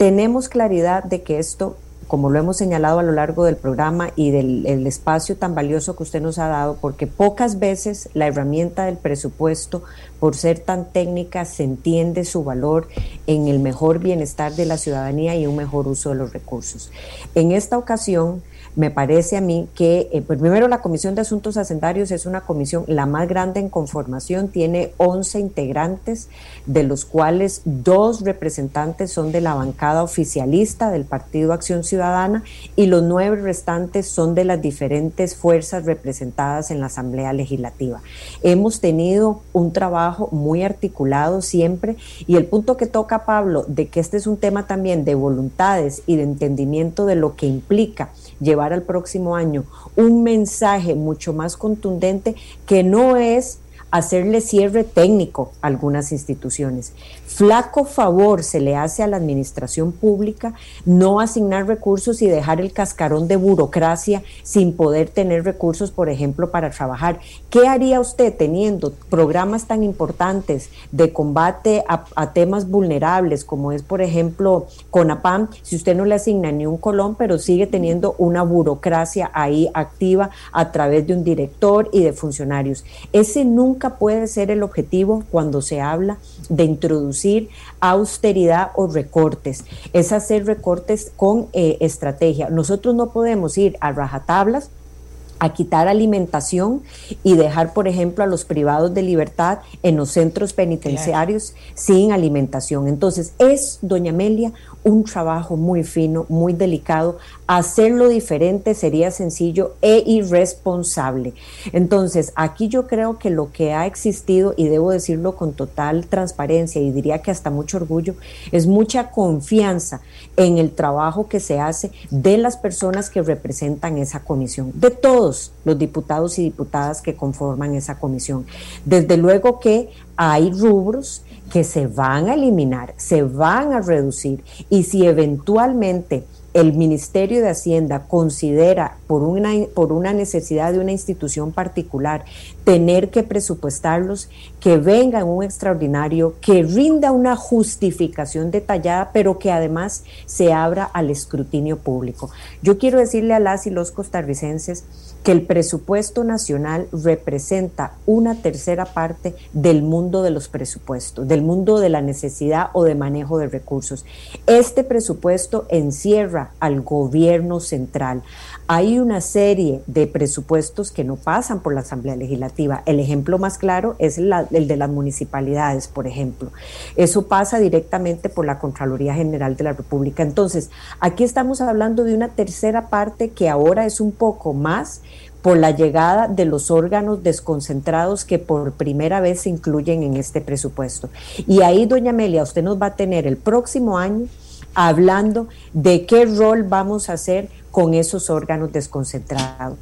tenemos claridad de que esto, como lo hemos señalado a lo largo del programa y del espacio tan valioso que usted nos ha dado, porque pocas veces la herramienta del presupuesto, por ser tan técnica, se entiende su valor en el mejor bienestar de la ciudadanía y un mejor uso de los recursos. En esta ocasión, me parece a mí que, eh, pues, primero, la Comisión de Asuntos Hacendarios es una comisión la más grande en conformación, tiene 11 integrantes, de los cuales dos representantes son de la bancada oficialista del Partido Acción Ciudadana y los nueve restantes son de las diferentes fuerzas representadas en la Asamblea Legislativa. Hemos tenido un trabajo muy articulado siempre y el punto que toca Pablo de que este es un tema también de voluntades y de entendimiento de lo que implica llevar al próximo año un mensaje mucho más contundente que no es hacerle cierre técnico a algunas instituciones. Flaco favor se le hace a la administración pública no asignar recursos y dejar el cascarón de burocracia sin poder tener recursos, por ejemplo, para trabajar. ¿Qué haría usted teniendo programas tan importantes de combate a, temas vulnerables como es, por ejemplo, CONAPAM, si usted no le asigna ni un colón, pero sigue teniendo una burocracia ahí activa a través de un director y de funcionarios? Ese nunca puede ser el objetivo cuando se habla de introducir austeridad o recortes, es hacer recortes con eh, estrategia. Nosotros no podemos ir a rajatablas a quitar alimentación y dejar, por ejemplo, a los privados de libertad en los centros penitenciarios sin alimentación. Entonces, es, doña Amelia, un trabajo muy fino, muy delicado. Hacerlo diferente sería sencillo e irresponsable. Entonces, aquí yo creo que lo que ha existido, y debo decirlo con total transparencia y diría que hasta mucho orgullo, es mucha confianza en el trabajo que se hace de las personas que representan esa comisión, de todos los diputados y diputadas que conforman esa comisión. Desde luego que hay rubros que se van a eliminar, se van a reducir y si eventualmente el Ministerio de Hacienda considera por una, por una necesidad de una institución particular tener que presupuestarlos, que venga un extraordinario, que rinda una justificación detallada, pero que además se abra al escrutinio público. Yo quiero decirle a las y los costarricenses que el presupuesto nacional representa una tercera parte del mundo de los presupuestos, del mundo de la necesidad o de manejo de recursos. Este presupuesto encierra al gobierno central. Hay una serie de presupuestos que no pasan por la Asamblea Legislativa. El ejemplo más claro es el de las municipalidades, por ejemplo. Eso pasa directamente por la Contraloría General de la República. Entonces, aquí estamos hablando de una tercera parte que ahora es un poco más por la llegada de los órganos desconcentrados que por primera vez se incluyen en este presupuesto. Y ahí, doña Amelia, usted nos va a tener el próximo año hablando de qué rol vamos a hacer con esos órganos desconcentrados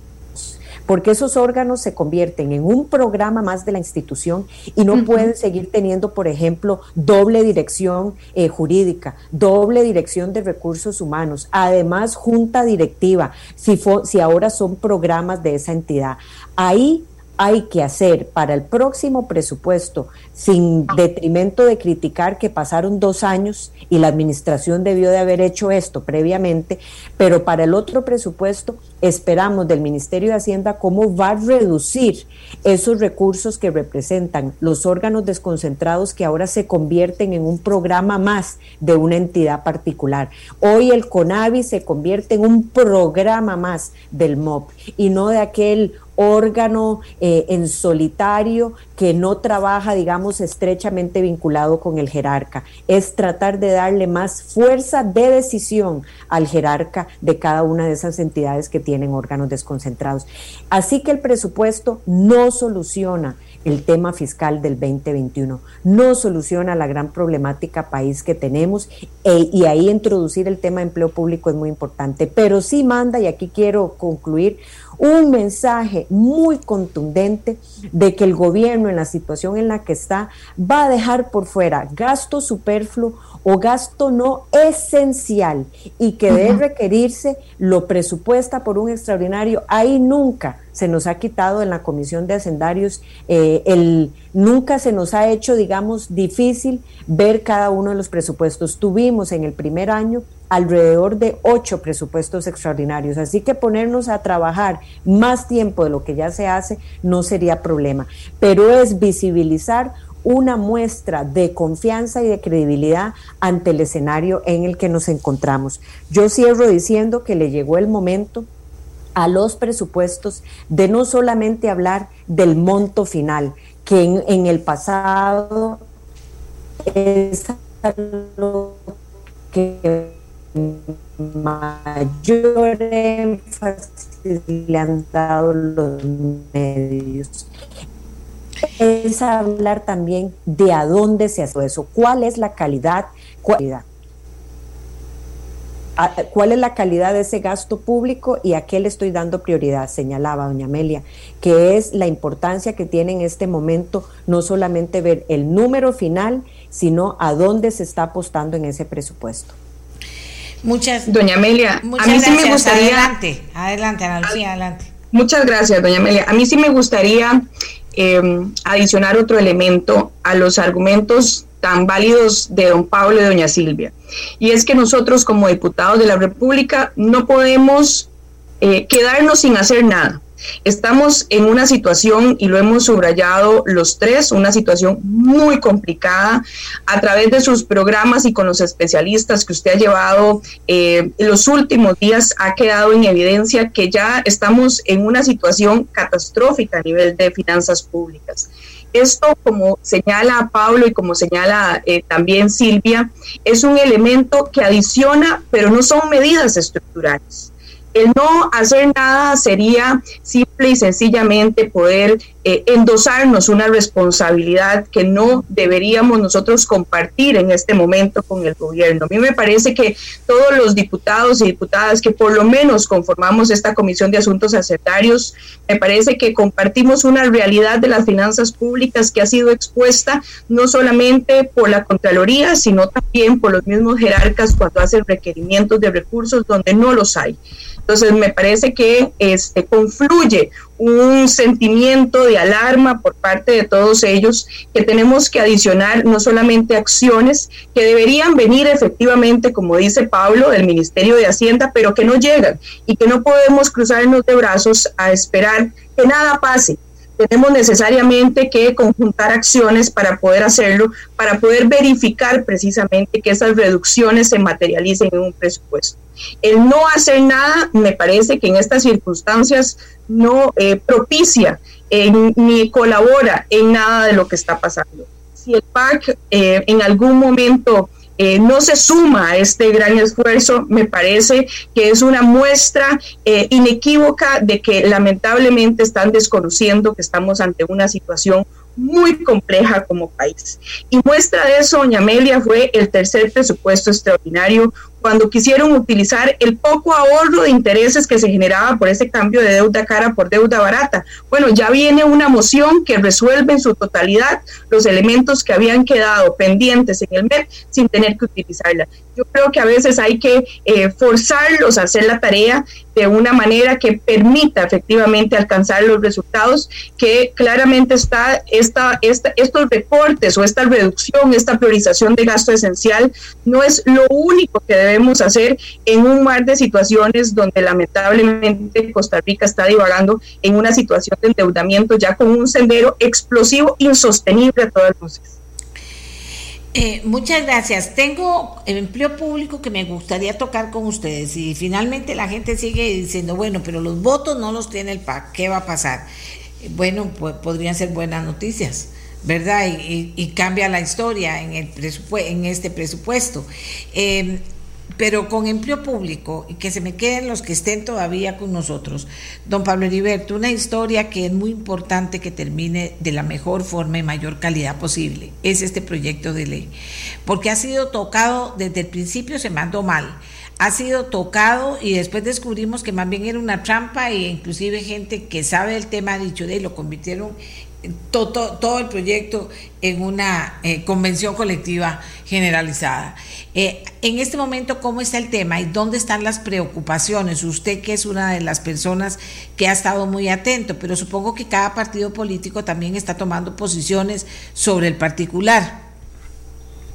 porque esos órganos se convierten en un programa más de la institución y no pueden seguir teniendo, por ejemplo, doble dirección eh, jurídica, doble dirección de recursos humanos, además junta directiva, si, si ahora son programas de esa entidad. Ahí hay que hacer para el próximo presupuesto, sin detrimento de criticar que pasaron dos años y la administración debió de haber hecho esto previamente, pero para el otro presupuesto esperamos del Ministerio de Hacienda cómo va a reducir esos recursos que representan los órganos desconcentrados que ahora se convierten en un programa más de una entidad particular. Hoy el CONAVI se convierte en un programa más del MOP y no de aquel órgano eh, en solitario que no trabaja, digamos, estrechamente vinculado con el jerarca. Es tratar de darle más fuerza de decisión al jerarca de cada una de esas entidades que tienen órganos desconcentrados. Así que el presupuesto no soluciona el tema fiscal del 2021. No soluciona la gran problemática país que tenemos e, y ahí introducir el tema de empleo público es muy importante, pero sí manda, y aquí quiero concluir, un mensaje muy contundente de que el gobierno en la situación en la que está va a dejar por fuera gasto superfluo o gasto no esencial y que debe requerirse lo presupuesta por un extraordinario. Ahí nunca se nos ha quitado en la Comisión de Hacendarios, eh, el, nunca se nos ha hecho, digamos, difícil ver cada uno de los presupuestos. Tuvimos en el primer año alrededor de ocho presupuestos extraordinarios. Así que ponernos a trabajar más tiempo de lo que ya se hace no sería problema, pero es visibilizar una muestra de confianza y de credibilidad ante el escenario en el que nos encontramos. Yo cierro diciendo que le llegó el momento a los presupuestos de no solamente hablar del monto final, que en, el pasado es lo que mayor énfasis le han dado los medios. Es hablar también de a dónde se hace eso, cuál es la calidad, cualidad. cuál es la calidad de ese gasto público y a qué le estoy dando prioridad, señalaba doña Amelia, que es la importancia que tiene en este momento no solamente ver el número final, sino a dónde se está apostando en ese presupuesto. Muchas Doña Amelia, a mí sí me gustaría adelante, adelante, Ana Lucía, adelante. Muchas gracias, doña Amelia. A mí sí me gustaría eh, adicionar otro elemento a los argumentos tan válidos de don Pablo y doña Silvia. Y es que nosotros como diputados de la República no podemos eh, quedarnos sin hacer nada. Estamos en una situación, y lo hemos subrayado los tres, una situación muy complicada. A través de sus programas y con los especialistas que usted ha llevado eh, los últimos días, ha quedado en evidencia que ya estamos en una situación catastrófica a nivel de finanzas públicas. Esto, como señala Pablo y como señala eh, también Silvia, es un elemento que adiciona, pero no son medidas estructurales. El no hacer nada sería simple y sencillamente poder eh, endosarnos una responsabilidad que no deberíamos nosotros compartir en este momento con el gobierno. A mí me parece que todos los diputados y diputadas que por lo menos conformamos esta Comisión de Asuntos Hacendarios, me parece que compartimos una realidad de las finanzas públicas que ha sido expuesta no solamente por la Contraloría, sino también por los mismos jerarcas cuando hacen requerimientos de recursos donde no los hay. Entonces, me parece que este, confluye un sentimiento de alarma por parte de todos ellos que tenemos que adicionar no solamente acciones que deberían venir efectivamente, como dice Pablo, del Ministerio de Hacienda, pero que no llegan y que no podemos cruzarnos de brazos a esperar que nada pase tenemos necesariamente que conjuntar acciones para poder hacerlo, para poder verificar precisamente que esas reducciones se materialicen en un presupuesto. El no hacer nada me parece que en estas circunstancias no eh, propicia eh, ni colabora en nada de lo que está pasando. Si el PAC eh, en algún momento no se suma a este gran esfuerzo, me parece que es una muestra inequívoca de que lamentablemente están desconociendo que estamos ante una situación muy compleja como país. Y muestra de eso, doña Amelia, fue el tercer presupuesto extraordinario cuando quisieron utilizar el poco ahorro de intereses que se generaba por ese cambio de deuda cara por deuda barata. Bueno, ya viene una moción que resuelve en su totalidad los elementos que habían quedado pendientes en el MEP sin tener que utilizarla. Yo creo que a veces hay que eh, forzarlos a hacer la tarea de una manera que permita efectivamente alcanzar los resultados que claramente está esta, estos recortes o esta reducción, esta priorización de gasto esencial no es lo único que debemos hacer en un mar de situaciones donde lamentablemente Costa Rica está divagando en una situación de endeudamiento ya con un sendero explosivo insostenible a todas luces. Eh, muchas gracias. Tengo empleo público que me gustaría tocar con ustedes y finalmente la gente sigue diciendo, bueno, pero los votos no los tiene el PAC, ¿qué va a pasar? Bueno, pues podrían ser buenas noticias. ¿Verdad? Y, cambia la historia en, el en este presupuesto. Eh, pero con empleo público y que se me queden los que estén todavía con nosotros. Don Pablo Heriberto, una historia que es muy importante que termine de la mejor forma y mayor calidad posible. Es este proyecto de ley. Porque ha sido tocado desde el principio, se mandó mal. Ha sido tocado y después descubrimos que más bien era una trampa e inclusive gente que sabe el tema ha dicho de lo convirtieron todo, todo, el proyecto en una eh, convención colectiva generalizada. Eh, en este momento, ¿cómo está el tema y dónde están las preocupaciones? Usted que es una de las personas que ha estado muy atento, pero supongo que cada partido político también está tomando posiciones sobre el particular.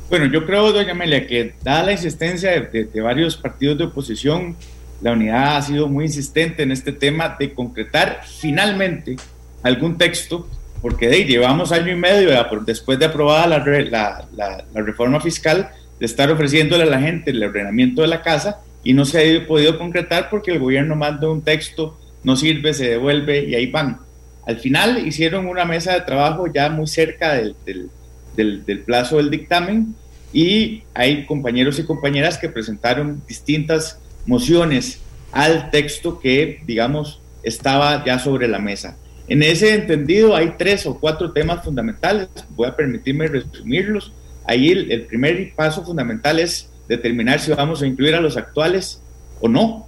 Bueno, yo creo, doña Amelia, que dada la insistencia de, de varios partidos de oposición, la unidad ha sido muy insistente en este tema de concretar finalmente algún texto porque de, llevamos año y medio después de aprobada la, reforma fiscal de estar ofreciéndole a la gente el ordenamiento de la casa y no se ha podido concretar porque el gobierno manda un texto, no sirve, se devuelve y ahí van. Al final hicieron una mesa de trabajo ya muy cerca del, del plazo del dictamen y hay compañeros y compañeras que presentaron distintas mociones al texto que, digamos, estaba ya sobre la mesa. En ese entendido hay tres o cuatro temas fundamentales, voy a permitirme resumirlos. Ahí el, primer paso fundamental es determinar si vamos a incluir a los actuales o no.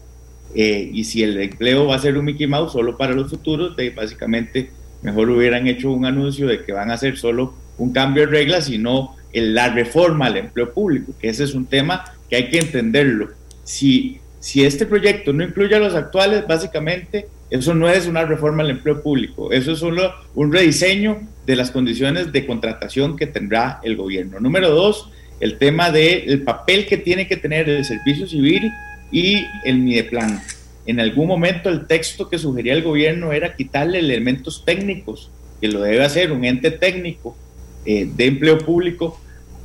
Eh, y si el empleo va a ser un Mickey Mouse solo para los futuros, de, básicamente mejor hubieran hecho un anuncio de que van a hacer solo un cambio de reglas y no la reforma al empleo público, que ese es un tema que hay que entenderlo. Si, si este proyecto no incluye a los actuales, básicamente eso no es una reforma al empleo público, eso es solo un rediseño de las condiciones de contratación que tendrá el gobierno. Número dos, el tema del papel que tiene que tener el servicio civil y el MIDEPLAN. En algún momento el texto que sugería el gobierno era quitarle elementos técnicos, que lo debe hacer un ente técnico eh, de empleo público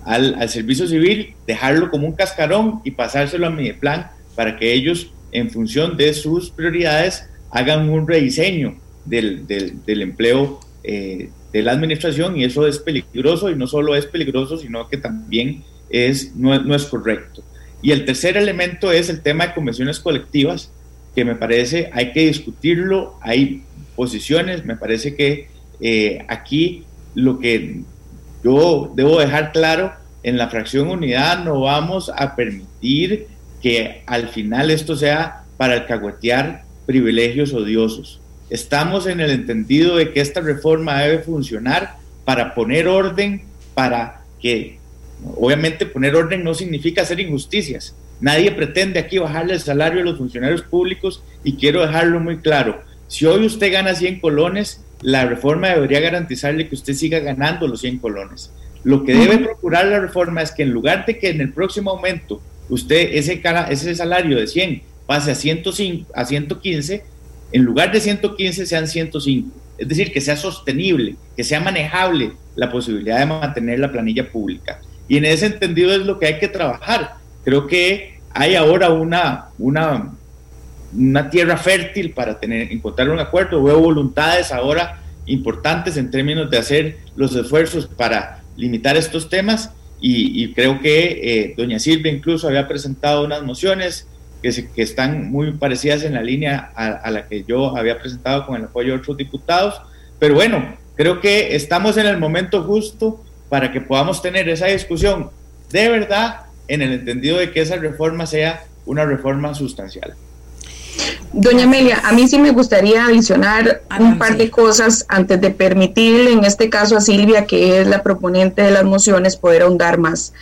al, al, servicio civil, dejarlo como un cascarón y pasárselo a MIDEPLAN para que ellos, en función de sus prioridades, hagan un rediseño del, del, empleo eh, de la administración y eso es peligroso y no solo es peligroso, sino que también es, no, no es correcto. Y el tercer elemento es el tema de convenciones colectivas, que me parece hay que discutirlo, hay posiciones, me parece que eh, aquí lo que yo debo dejar claro, en la fracción unidad no vamos a permitir que al final esto sea para alcahuetear privilegios odiosos. Estamos en el entendido de que esta reforma debe funcionar para poner orden, para que, obviamente poner orden no significa hacer injusticias. Nadie pretende aquí bajarle el salario a los funcionarios públicos y quiero dejarlo muy claro. Si hoy usted gana 100 colones, la reforma debería garantizarle que usted siga ganando los 100 colones. Lo que debe procurar la reforma es que en lugar de que en el próximo aumento usted ese, ese salario de 100 pase a, 105, a 115, en lugar de 115 sean 105. Es decir, que sea sostenible, que sea manejable la posibilidad de mantener la planilla pública. Y en ese entendido es lo que hay que trabajar. Creo que hay ahora una, una, una tierra fértil para tener, encontrar un acuerdo. Veo voluntades ahora importantes en términos de hacer los esfuerzos para limitar estos temas y, creo que eh, doña Silvia incluso había presentado unas mociones que, están muy parecidas en la línea a, la que yo había presentado con el apoyo de otros diputados. Pero bueno, creo que estamos en el momento justo para que podamos tener esa discusión de verdad en el entendido de que esa reforma sea una reforma sustancial. Doña Amelia, a mí sí me gustaría adicionar un par de cosas antes de permitirle, en este caso a Silvia, que es la proponente de las mociones, poder ahondar más.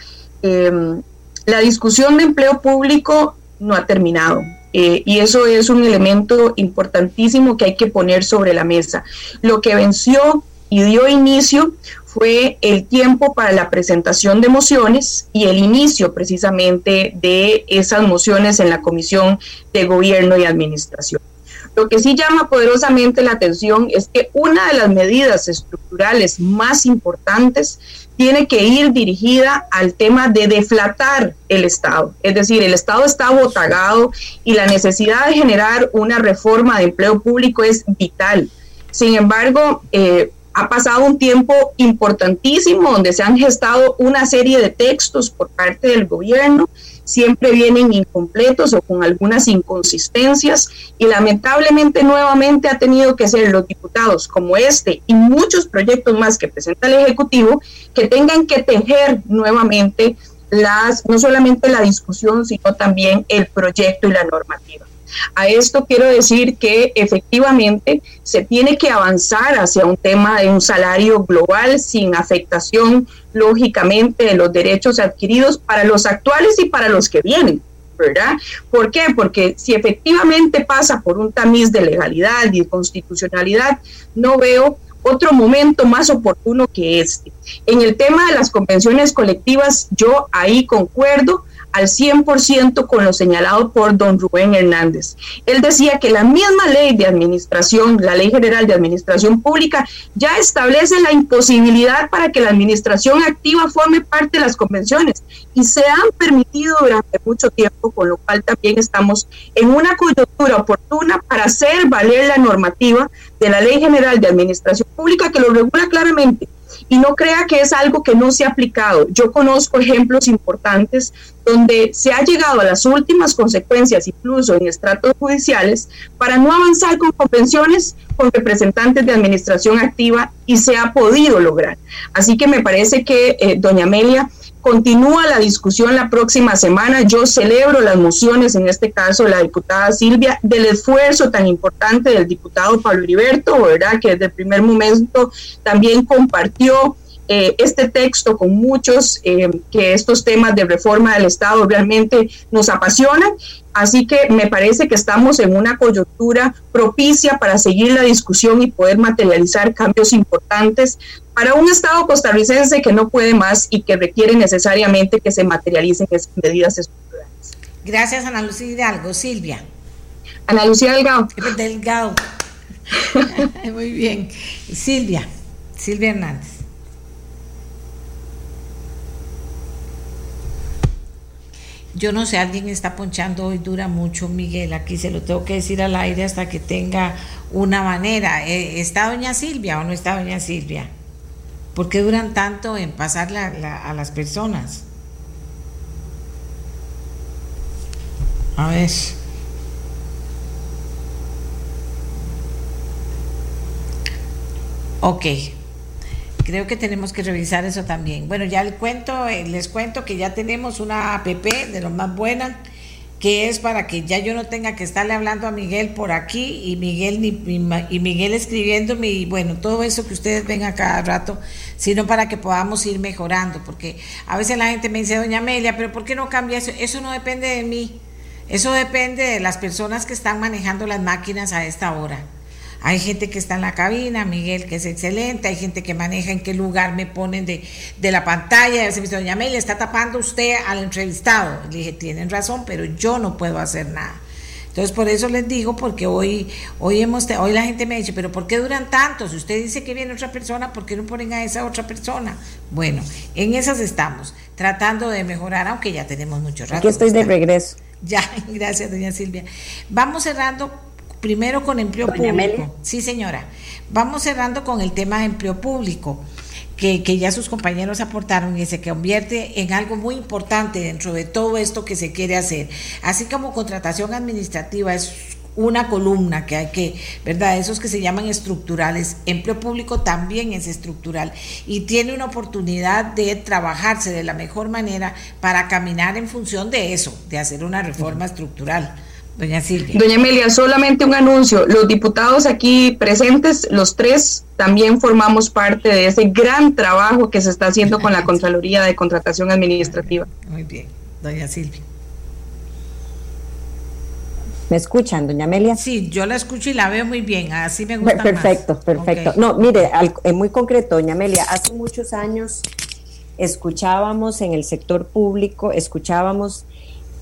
Em, la discusión de empleo público no ha terminado. Eh, y eso es un elemento importantísimo que hay que poner sobre la mesa. Lo que venció y dio inicio fue el tiempo para la presentación de mociones y el inicio precisamente de esas mociones en la Comisión de Gobierno y Administración. Lo que sí llama poderosamente la atención es que una de las medidas estructurales más importantes tiene que ir dirigida al tema de deflatar el Estado. Es decir, el Estado está botagado y la necesidad de generar una reforma de empleo público es vital. Sin embargo, eh, ha pasado un tiempo importantísimo donde se han gestado una serie de textos por parte del gobierno siempre vienen incompletos o con algunas inconsistencias y lamentablemente nuevamente ha tenido que ser los diputados como este y muchos proyectos más que presenta el Ejecutivo que tengan que tejer nuevamente las no solamente la discusión sino también el proyecto y la normativa. A esto quiero decir que efectivamente se tiene que avanzar hacia un tema de un salario global sin afectación, lógicamente, de los derechos adquiridos para los actuales y para los que vienen. ¿verdad? ¿Por qué? Porque si efectivamente pasa por un tamiz de legalidad y de constitucionalidad, no veo otro momento más oportuno que este. En el tema de las convenciones colectivas, yo ahí concuerdo al 100% con lo señalado por don Rubén Hernández. Él decía que la misma ley de administración, la ley general de administración pública, ya establece la imposibilidad para que la administración activa forme parte de las convenciones y se han permitido durante mucho tiempo, con lo cual también estamos en una coyuntura oportuna para hacer valer la normativa de la Ley General de Administración Pública que lo regula claramente y no crea que es algo que no se ha aplicado. Yo conozco ejemplos importantes donde se ha llegado a las últimas consecuencias, incluso en estratos judiciales, para no avanzar con convenciones con representantes de administración activa y se ha podido lograr. Así que me parece que, eh, doña Amelia, Continúa la discusión la próxima semana. Yo celebro las mociones, en este caso la diputada Silvia, del esfuerzo tan importante del diputado Pablo Heriberto, ¿verdad? Que desde el primer momento también compartió eh, este texto con muchos, eh, que estos temas de reforma del Estado realmente nos apasionan. Así que me parece que estamos en una coyuntura propicia para seguir la discusión y poder materializar cambios importantes para un Estado costarricense que no puede más y que requiere necesariamente que se materialicen esas medidas estructurales. Gracias, Ana Lucía Hidalgo. Silvia. Ana Lucía Delgado. Delgado. Muy bien. Silvia. Silvia Hernández. Yo no sé, alguien está ponchando hoy, dura mucho, Miguel. Aquí se lo tengo que decir al aire hasta que tenga una manera. Eh, ¿Está doña Silvia o no está doña Silvia? ¿Por qué duran tanto en pasar a las personas? A ver. Ok creo que tenemos que revisar eso también. Bueno, ya les cuento, eh, les cuento que ya tenemos una app de lo más buena, que es para que ya yo no tenga que estarle hablando a Miguel por aquí y Miguel y Miguel escribiéndome bueno, todo eso que ustedes ven a cada rato, sino para que podamos ir mejorando, porque a veces la gente me dice, doña Amelia, pero ¿por qué no cambia eso? Eso no depende de mí, eso depende de las personas que están manejando las máquinas a esta hora. Hay gente que está en la cabina, Miguel, que es excelente, hay gente que maneja en qué lugar me ponen de, la pantalla. Y se me dice, doña Amelia, está tapando usted al entrevistado. Le dije, tienen razón, pero yo no puedo hacer nada. Entonces, por eso les digo, porque hoy, hoy, hemos, hoy la gente me dice, pero ¿por qué duran tanto? Si usted dice que viene otra persona, ¿por qué no ponen a esa otra persona? Bueno, en esas estamos, tratando de mejorar, aunque ya tenemos mucho rato. Aquí estoy de regreso. Ya, gracias, doña Silvia. Vamos cerrando primero con empleo público. Sí, señora. Vamos cerrando con el tema de empleo público. Que, que, ya sus compañeros aportaron y se convierte en algo muy importante dentro de todo esto que se quiere hacer. Así como contratación administrativa es una columna que hay que, ¿verdad? Esos que se llaman estructurales. Empleo público también es estructural y tiene una oportunidad de trabajarse de la mejor manera para caminar en función de eso, de hacer una reforma estructural. Doña Silvia. Doña Emilia, solamente un anuncio. Los diputados aquí presentes, los tres, también formamos parte de ese gran trabajo que se está haciendo con la Contraloría de Contratación Administrativa. Muy bien, doña Silvia. ¿Me escuchan, doña Amelia? Sí, yo la escucho y la veo muy bien, así me gusta. Perfecto, perfecto. No, mire, en muy concreto, doña Amelia, hace muchos años escuchábamos en el sector público, escuchábamos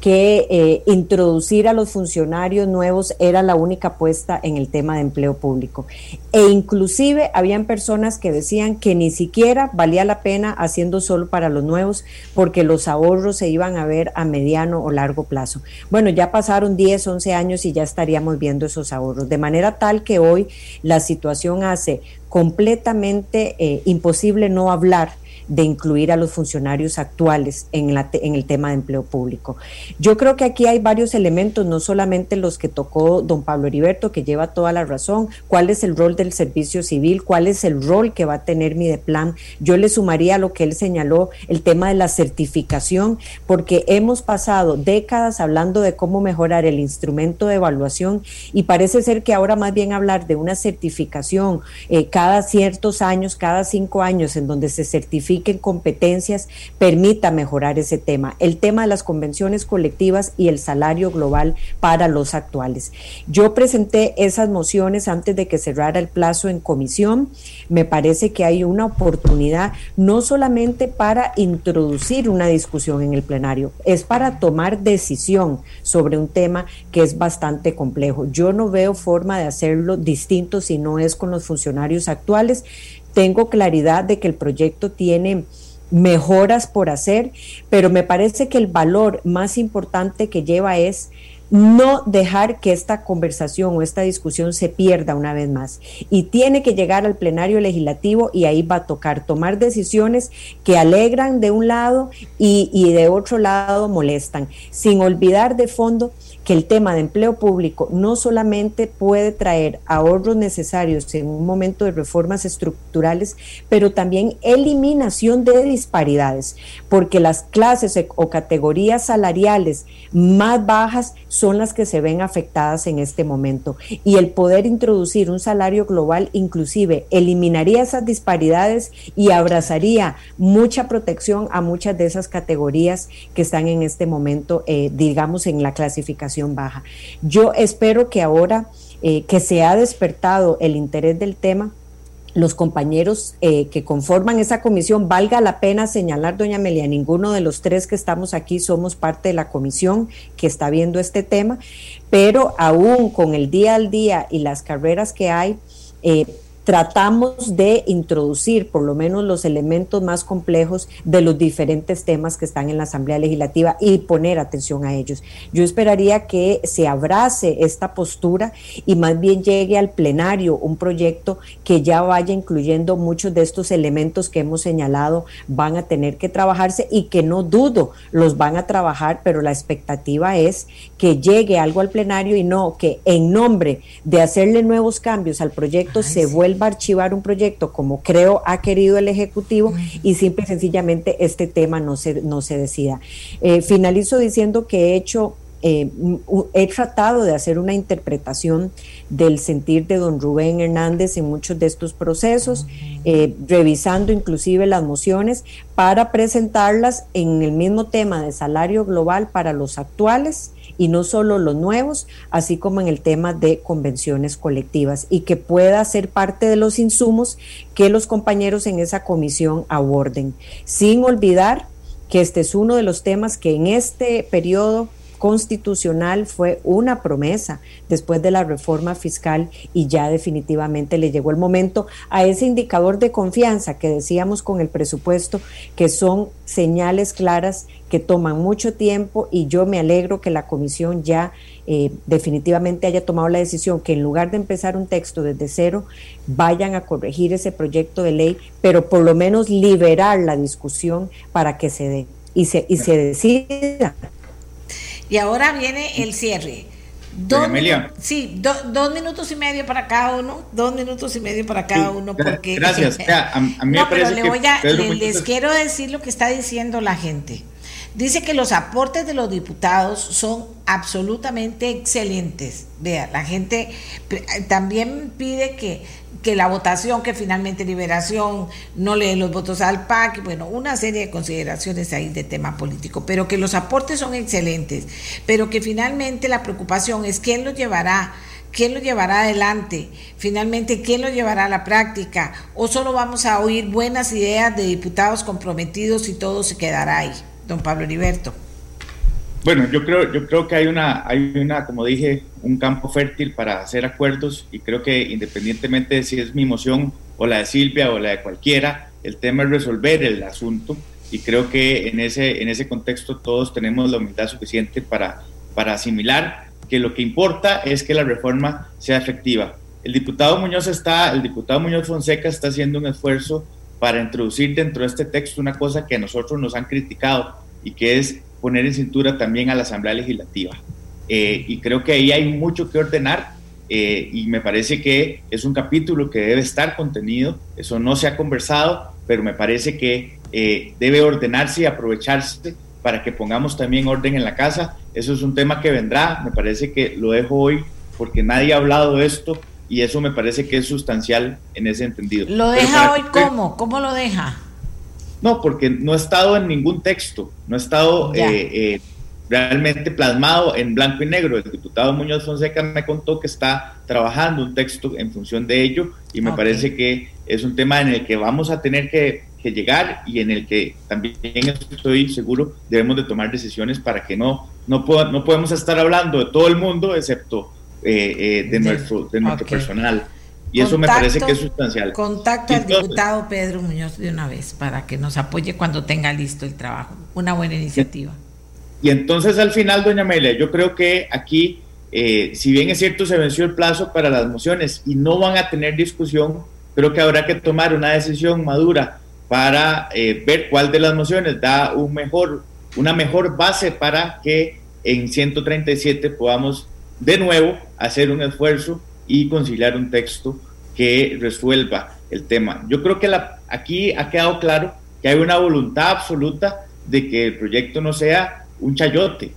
que eh, introducir a los funcionarios nuevos era la única apuesta en el tema de empleo público. E inclusive habían personas que decían que ni siquiera valía la pena haciendo solo para los nuevos porque los ahorros se iban a ver a mediano o largo plazo. Bueno, ya pasaron 10, 11 años y ya estaríamos viendo esos ahorros. De manera tal que hoy la situación hace completamente eh, imposible no hablar de incluir a los funcionarios actuales en, el tema de empleo público. Yo creo que aquí hay varios elementos, no solamente los que tocó don Pablo Heriberto, que lleva toda la razón, cuál es el rol del servicio civil, cuál es el rol que va a tener mi plan. Yo le sumaría a lo que él señaló, el tema de la certificación, porque hemos pasado décadas hablando de cómo mejorar el instrumento de evaluación y parece ser que ahora más bien hablar de una certificación eh, cada ciertos años, cada cinco años, en donde se certifica en competencias permita mejorar ese tema, el tema de las convenciones colectivas y el salario global para los actuales. Yo presenté esas mociones antes de que cerrara el plazo en comisión. Me parece que hay una oportunidad no solamente para introducir una discusión en el plenario, es para tomar decisión sobre un tema que es bastante complejo. Yo no veo forma de hacerlo distinto si no es con los funcionarios actuales tengo claridad de que el proyecto tiene mejoras por hacer, pero me parece que el valor más importante que lleva es no dejar que esta conversación o esta discusión se pierda una vez más. Y tiene que llegar al plenario legislativo y ahí va a tocar tomar decisiones que alegran de un lado y, y de otro lado molestan, sin olvidar de fondo que el tema de empleo público no solamente puede traer ahorros necesarios en un momento de reformas estructurales, pero también eliminación de disparidades, porque las clases e, o categorías salariales más bajas son las que se ven afectadas en este momento. Y el poder introducir un salario global inclusive eliminaría esas disparidades y abrazaría mucha protección a muchas de esas categorías que están en este momento, eh, digamos, en la clasificación baja. Yo espero que ahora eh, que se ha despertado el interés del tema, los compañeros eh, que conforman esa comisión, valga la pena señalar, doña Amelia, ninguno de los tres que estamos aquí somos parte de la comisión que está viendo este tema, pero aún con el día al día y las carreras que hay, eh, tratamos de introducir por lo menos los elementos más complejos de los diferentes temas que están en la Asamblea Legislativa y poner atención a ellos. Yo esperaría que se abrace esta postura y más bien llegue al plenario un proyecto que ya vaya incluyendo muchos de estos elementos que hemos señalado van a tener que trabajarse y que no dudo los van a trabajar, pero la expectativa es que llegue algo al plenario y no que en nombre de hacerle nuevos cambios al proyecto se vuelva a archivar un proyecto como creo ha querido el Ejecutivo y simple y sencillamente este tema no se, no se decida. Eh, finalizo diciendo que he hecho eh, he tratado de hacer una interpretación del sentir de don Rubén Hernández en muchos de estos procesos, eh, revisando inclusive las mociones para presentarlas en el mismo tema de salario global para los actuales y no solo los nuevos, así como en el tema de convenciones colectivas y que pueda ser parte de los insumos que los compañeros en esa comisión aborden, sin olvidar que este es uno de los temas que en este periodo constitucional fue una promesa después de la reforma fiscal y ya definitivamente le llegó el momento a ese indicador de confianza que decíamos con el presupuesto, que son señales claras que toman mucho tiempo y yo me alegro que la comisión ya eh, definitivamente haya tomado la decisión que en lugar de empezar un texto desde cero, vayan a corregir ese proyecto de ley, pero por lo menos liberar la discusión para que se dé y se, y se decida y ahora viene el cierre. Dos, sí, dos minutos y medio para cada uno, dos minutos y medio para cada uno, porque... Gracias, a, mí me parece que les quiero decir lo que está diciendo la gente. Dice que los aportes de los diputados son absolutamente excelentes. Vea, la gente también pide que que la votación, que finalmente Liberación no lee los votos al PAC, bueno, una serie de consideraciones ahí de tema político, pero que los aportes son excelentes, pero que finalmente la preocupación es quién lo llevará, quién lo llevará adelante, finalmente quién lo llevará a la práctica, o solo vamos a oír buenas ideas de diputados comprometidos y todo se quedará ahí, don Pablo Heriberto. Bueno, yo creo, yo creo que hay una, hay una, como dije, un campo fértil para hacer acuerdos y creo que independientemente de si es mi moción o la de Silvia o la de cualquiera, el tema es resolver el asunto y creo que en ese, en ese contexto todos tenemos la humildad suficiente para, para asimilar que lo que importa es que la reforma sea efectiva. El diputado Muñoz está, el diputado Muñoz Fonseca está haciendo un esfuerzo para introducir dentro de este texto una cosa que a nosotros nos han criticado y que es poner en cintura también a la Asamblea Legislativa. Eh, y creo que ahí hay mucho que ordenar eh, y me parece que es un capítulo que debe estar contenido, eso no se ha conversado, pero me parece que eh, debe ordenarse y aprovecharse para que pongamos también orden en la casa. Eso es un tema que vendrá, me parece que lo dejo hoy porque nadie ha hablado de esto y eso me parece que es sustancial en ese entendido. ¿Lo deja hoy cómo? ¿Cómo lo deja? No, porque no ha estado en ningún texto, no ha estado eh, eh, realmente plasmado en blanco y negro. El diputado Muñoz Fonseca me contó que está trabajando un texto en función de ello y me parece que es un tema en el que vamos a tener que, llegar y en el que también estoy seguro debemos de tomar decisiones para que no, no, no podemos estar hablando de todo el mundo excepto eh, de, nuestro, de nuestro personal. Y eso me parece que es sustancial. Contacto al diputado Pedro Muñoz de una vez para que nos apoye cuando tenga listo el trabajo. Una buena iniciativa. Y entonces al final, doña Amelia, yo creo que aquí, eh, si bien es cierto, se venció el plazo para las mociones y no van a tener discusión, creo que habrá que tomar una decisión madura para eh, ver cuál de las mociones da un mejor, una mejor base para que en 137 podamos de nuevo hacer un esfuerzo y conciliar un texto que resuelva el tema. Yo creo que aquí ha quedado claro que hay una voluntad absoluta de que el proyecto no sea un chayote,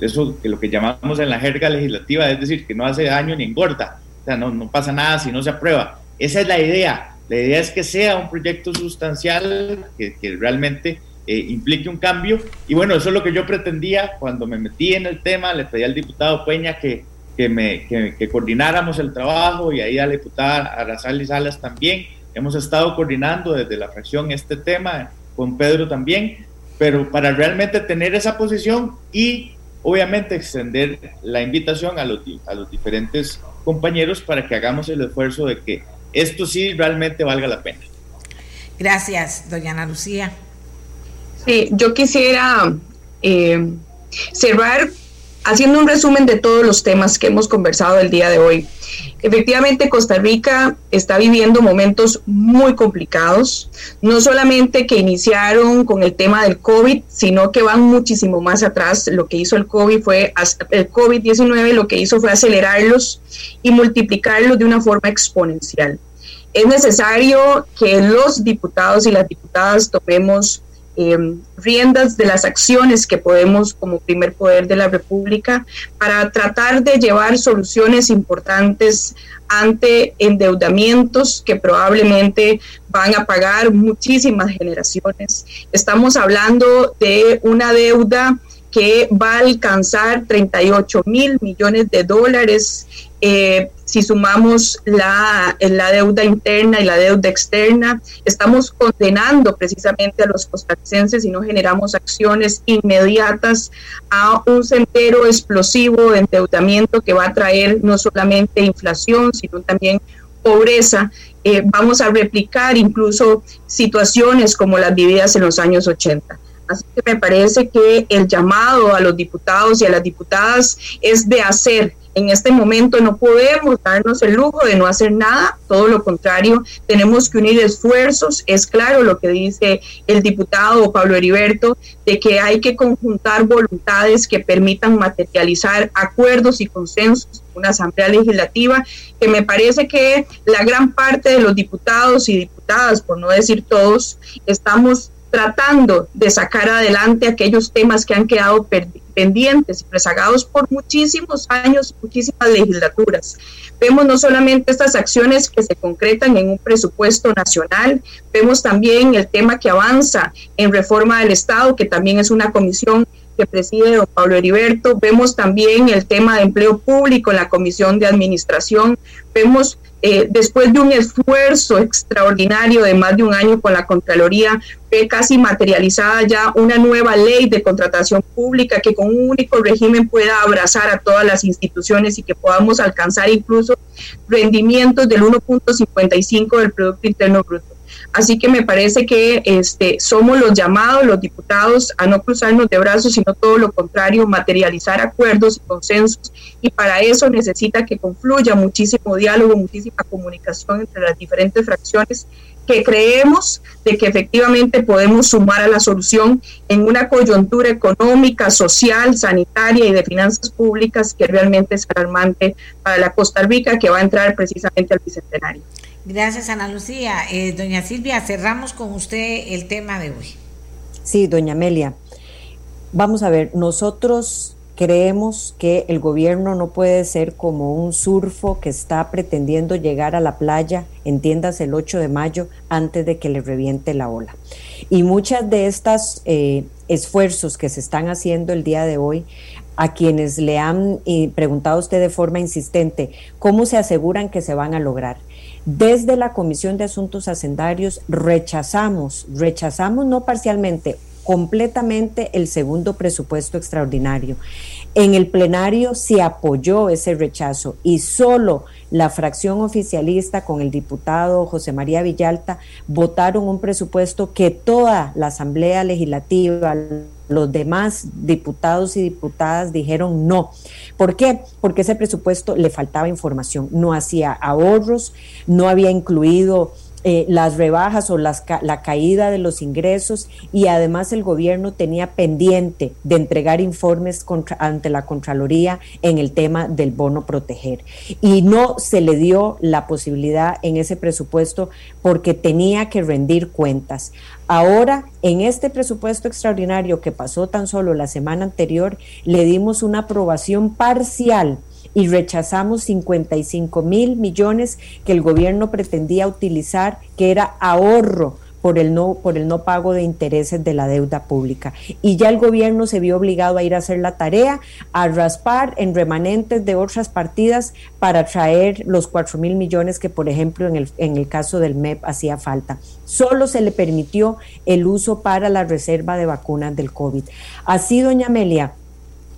eso que lo que llamamos en la jerga legislativa, es decir, que no hace daño ni engorda, o sea, no, pasa nada si no se aprueba. Esa es la idea. La idea es que sea un proyecto sustancial, que, que realmente eh, implique un cambio. Y bueno, eso es lo que yo pretendía cuando me metí en el tema, le pedí al diputado Peña que, que, me, que, coordináramos el trabajo y ahí a la diputada Araceli Salas también. Hemos estado coordinando desde la fracción este tema, con Pedro también, pero para realmente tener esa posición y obviamente extender la invitación a los, a los diferentes compañeros para que hagamos el esfuerzo de que esto sí realmente valga la pena. Gracias, doña Ana Lucía. Sí, yo quisiera eh, cerrar haciendo un resumen de todos los temas que hemos conversado el día de hoy. Efectivamente, Costa Rica está viviendo momentos muy complicados, no solamente que iniciaron con el tema del COVID, sino que van muchísimo más atrás. Lo que hizo el COVID fue, el COVID-19 lo que hizo fue acelerarlos y multiplicarlos de una forma exponencial. Es necesario que los diputados y las diputadas tomemos Em, riendas de las acciones que podemos como primer poder de la República para tratar de llevar soluciones importantes ante endeudamientos que probablemente van a pagar muchísimas generaciones. Estamos hablando de una deuda que va a alcanzar 38 mil millones de dólares eh, si sumamos la, deuda interna y la deuda externa, estamos condenando precisamente a los costarricenses si no generamos acciones inmediatas a un sendero explosivo de endeudamiento que va a traer no solamente inflación, sino también pobreza. Eh, vamos a replicar incluso situaciones como las vividas en los años 80. Así que me parece que el llamado a los diputados y a las diputadas es de hacer en este momento no podemos darnos el lujo de no hacer nada, todo lo contrario, tenemos que unir esfuerzos. Es claro lo que dice el diputado Pablo Heriberto, de que hay que conjuntar voluntades que permitan materializar acuerdos y consensos en una asamblea legislativa, que me parece que la gran parte de los diputados y diputadas, por no decir todos, estamos tratando de sacar adelante aquellos temas que han quedado pendientes y rezagados por muchísimos años, muchísimas legislaturas. Vemos no solamente estas acciones que se concretan en un presupuesto nacional, vemos también el tema que avanza en reforma del Estado, que también es una comisión que preside don Pablo Heriberto, vemos también el tema de empleo público en la comisión de administración, vemos eh, después de un esfuerzo extraordinario de más de un año con la Contraloría, ve casi materializada ya una nueva ley de contratación pública que con un único régimen pueda abrazar a todas las instituciones y que podamos alcanzar incluso rendimientos del 1.55 del Producto Interno Bruto. Así que me parece que este, somos los llamados, los diputados, a no cruzarnos de brazos, sino todo lo contrario, materializar acuerdos y consensos. Y para eso necesita que confluya muchísimo diálogo, muchísima comunicación entre las diferentes fracciones que creemos de que efectivamente podemos sumar a la solución en una coyuntura económica, social, sanitaria y de finanzas públicas que realmente es alarmante para la Costa Rica que va a entrar precisamente al bicentenario. Gracias, Ana Lucía. Eh, doña Silvia, cerramos con usted el tema de hoy. Sí, doña Amelia. Vamos a ver, nosotros creemos que el gobierno no puede ser como un surfo que está pretendiendo llegar a la playa, entiendas el 8 de mayo, antes de que le reviente la ola. Y muchas de estos eh, esfuerzos que se están haciendo el día de hoy a quienes le han eh, preguntado a usted de forma insistente cómo se aseguran que se van a lograr. Desde la Comisión de Asuntos Hacendarios rechazamos, rechazamos no parcialmente, completamente el segundo presupuesto extraordinario. En el plenario se apoyó ese rechazo y solo la fracción oficialista con el diputado José María Villalta votaron un presupuesto que toda la Asamblea Legislativa, los demás diputados y diputadas dijeron no. ¿Por qué? Porque ese presupuesto le faltaba información, no hacía ahorros, no había incluido eh, las rebajas o las, la caída de los ingresos y además el gobierno tenía pendiente de entregar informes ante la Contraloría en el tema del bono proteger. Y no se le dio la posibilidad en ese presupuesto porque tenía que rendir cuentas. Ahora, en este presupuesto extraordinario que pasó tan solo la semana anterior, le dimos una aprobación parcial y rechazamos 55 mil millones que el gobierno pretendía utilizar, que era ahorro por el no por el no pago de intereses de la deuda pública. Y ya el gobierno se vio obligado a ir a hacer la tarea a raspar en remanentes de otras partidas para traer los 4 mil millones que por ejemplo en el, en el caso del MEP hacía falta. Solo se le permitió el uso para la reserva de vacunas del COVID. Así doña Amelia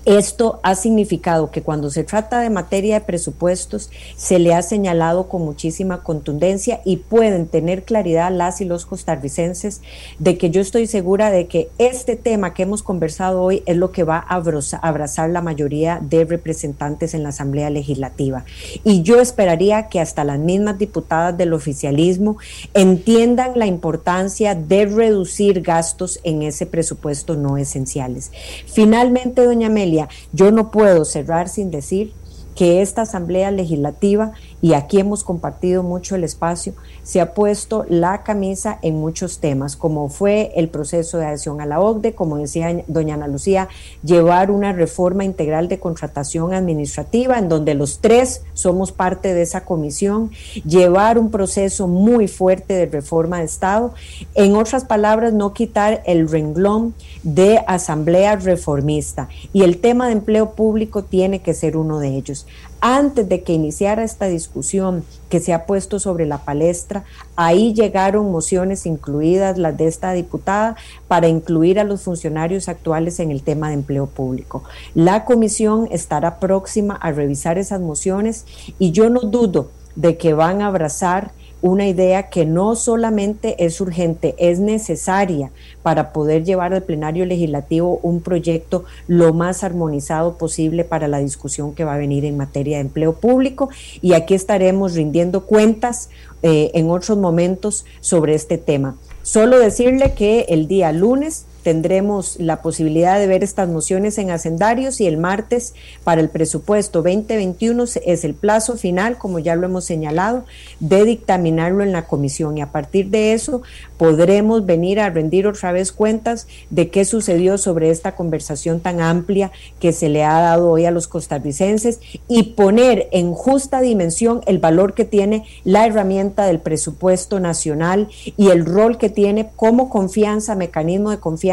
esto ha significado que cuando se trata de materia de presupuestos se le ha señalado con muchísima contundencia y pueden tener claridad las y los costarricenses de que yo estoy segura de que este tema que hemos conversado hoy es lo que va a abrazar la mayoría de representantes en la Asamblea Legislativa. Y yo esperaría que hasta las mismas diputadas del oficialismo entiendan la importancia de reducir gastos en ese presupuesto no esenciales. Finalmente, doña Meli, yo no puedo cerrar sin decir que esta Asamblea Legislativa y aquí hemos compartido mucho el espacio, se ha puesto la camisa en muchos temas, como fue el proceso de adhesión a la OCDE, como decía doña Ana Lucía, llevar una reforma integral de contratación administrativa, en donde los tres somos parte de esa comisión, llevar un proceso muy fuerte de reforma de Estado, en otras palabras, no quitar el renglón de asamblea reformista. Y el tema de empleo público tiene que ser uno de ellos antes de que iniciara esta discusión que se ha puesto sobre la palestra, ahí llegaron mociones incluidas las de esta diputada para incluir a los funcionarios actuales en el tema de empleo público. La comisión estará próxima a revisar esas mociones y yo no dudo de que van a abrazar una idea que no solamente es urgente, es necesaria para poder llevar al plenario legislativo un proyecto lo más armonizado posible para la discusión que va a venir en materia de empleo público. Y aquí estaremos rindiendo cuentas eh, en otros momentos sobre este tema. Solo decirle que el día lunes tendremos la posibilidad de ver estas mociones en hacendarios y el martes para el presupuesto 2021 es el plazo final, como ya lo hemos señalado, de dictaminarlo en la comisión. Y a partir de eso podremos venir a rendir otra vez cuentas de qué sucedió sobre esta conversación tan amplia que se le ha dado hoy a los costarricenses y poner en justa dimensión el valor que tiene la herramienta del presupuesto nacional y el rol que tiene como confianza, mecanismo de confianza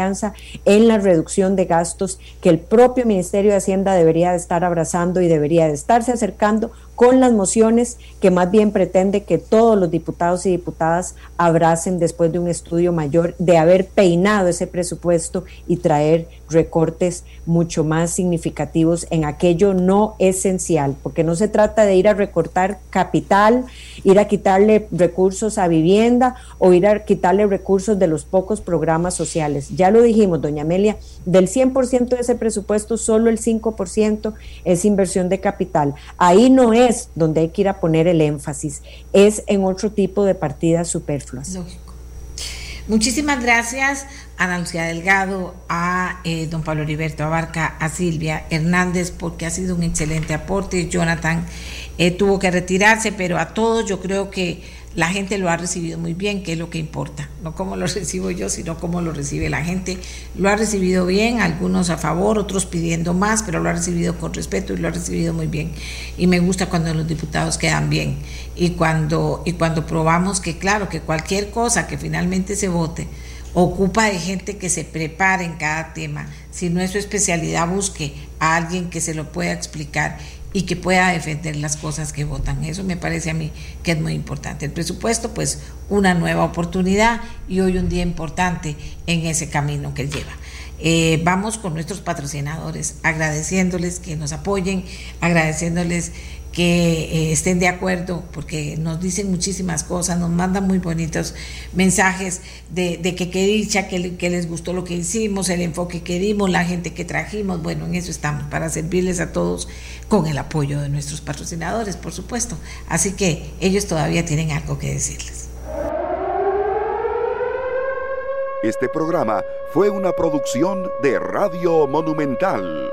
en la reducción de gastos que el propio Ministerio de Hacienda debería de estar abrazando y debería de estarse acercando con las mociones que más bien pretende que todos los diputados y diputadas abracen después de un estudio mayor de haber peinado ese presupuesto y traer recortes mucho más significativos en aquello no esencial, porque no se trata de ir a recortar capital, ir a quitarle recursos a vivienda o ir a quitarle recursos de los pocos programas sociales. Ya lo dijimos, doña Amelia, del 100% de ese presupuesto, solo el 5% es inversión de capital. Ahí no es donde hay que ir a poner el énfasis, es en otro tipo de partidas superfluas. Lógico. Muchísimas gracias Ana Lucía Delgado, a eh, don Pablo Heriberto Abarca, a Silvia Hernández, porque ha sido un excelente aporte. Jonathan eh, tuvo que retirarse, pero a todos yo creo que la gente lo ha recibido muy bien, que es lo que importa, no cómo lo recibo yo, sino cómo lo recibe la gente. Lo ha recibido bien, algunos a favor, otros pidiendo más, pero lo ha recibido con respeto y lo ha recibido muy bien. Y me gusta cuando los diputados quedan bien y cuando, y cuando probamos que, claro, que cualquier cosa que finalmente se vote ocupa de gente que se prepare en cada tema. Si no es su especialidad, busque a alguien que se lo pueda explicar y que pueda defender las cosas que votan. Eso me parece a mí que es muy importante. El presupuesto, pues una nueva oportunidad y hoy un día importante en ese camino que lleva. Eh, vamos con nuestros patrocinadores, agradeciéndoles que nos apoyen, agradeciéndoles que eh, estén de acuerdo, porque nos dicen muchísimas cosas, nos mandan muy bonitos mensajes de, que qué dicha, que, que, les gustó lo que hicimos, el enfoque que dimos, la gente que trajimos. Bueno, en eso estamos, para servirles a todos con el apoyo de nuestros patrocinadores, por supuesto. Así que ellos todavía tienen algo que decirles. Este programa fue una producción de Radio Monumental.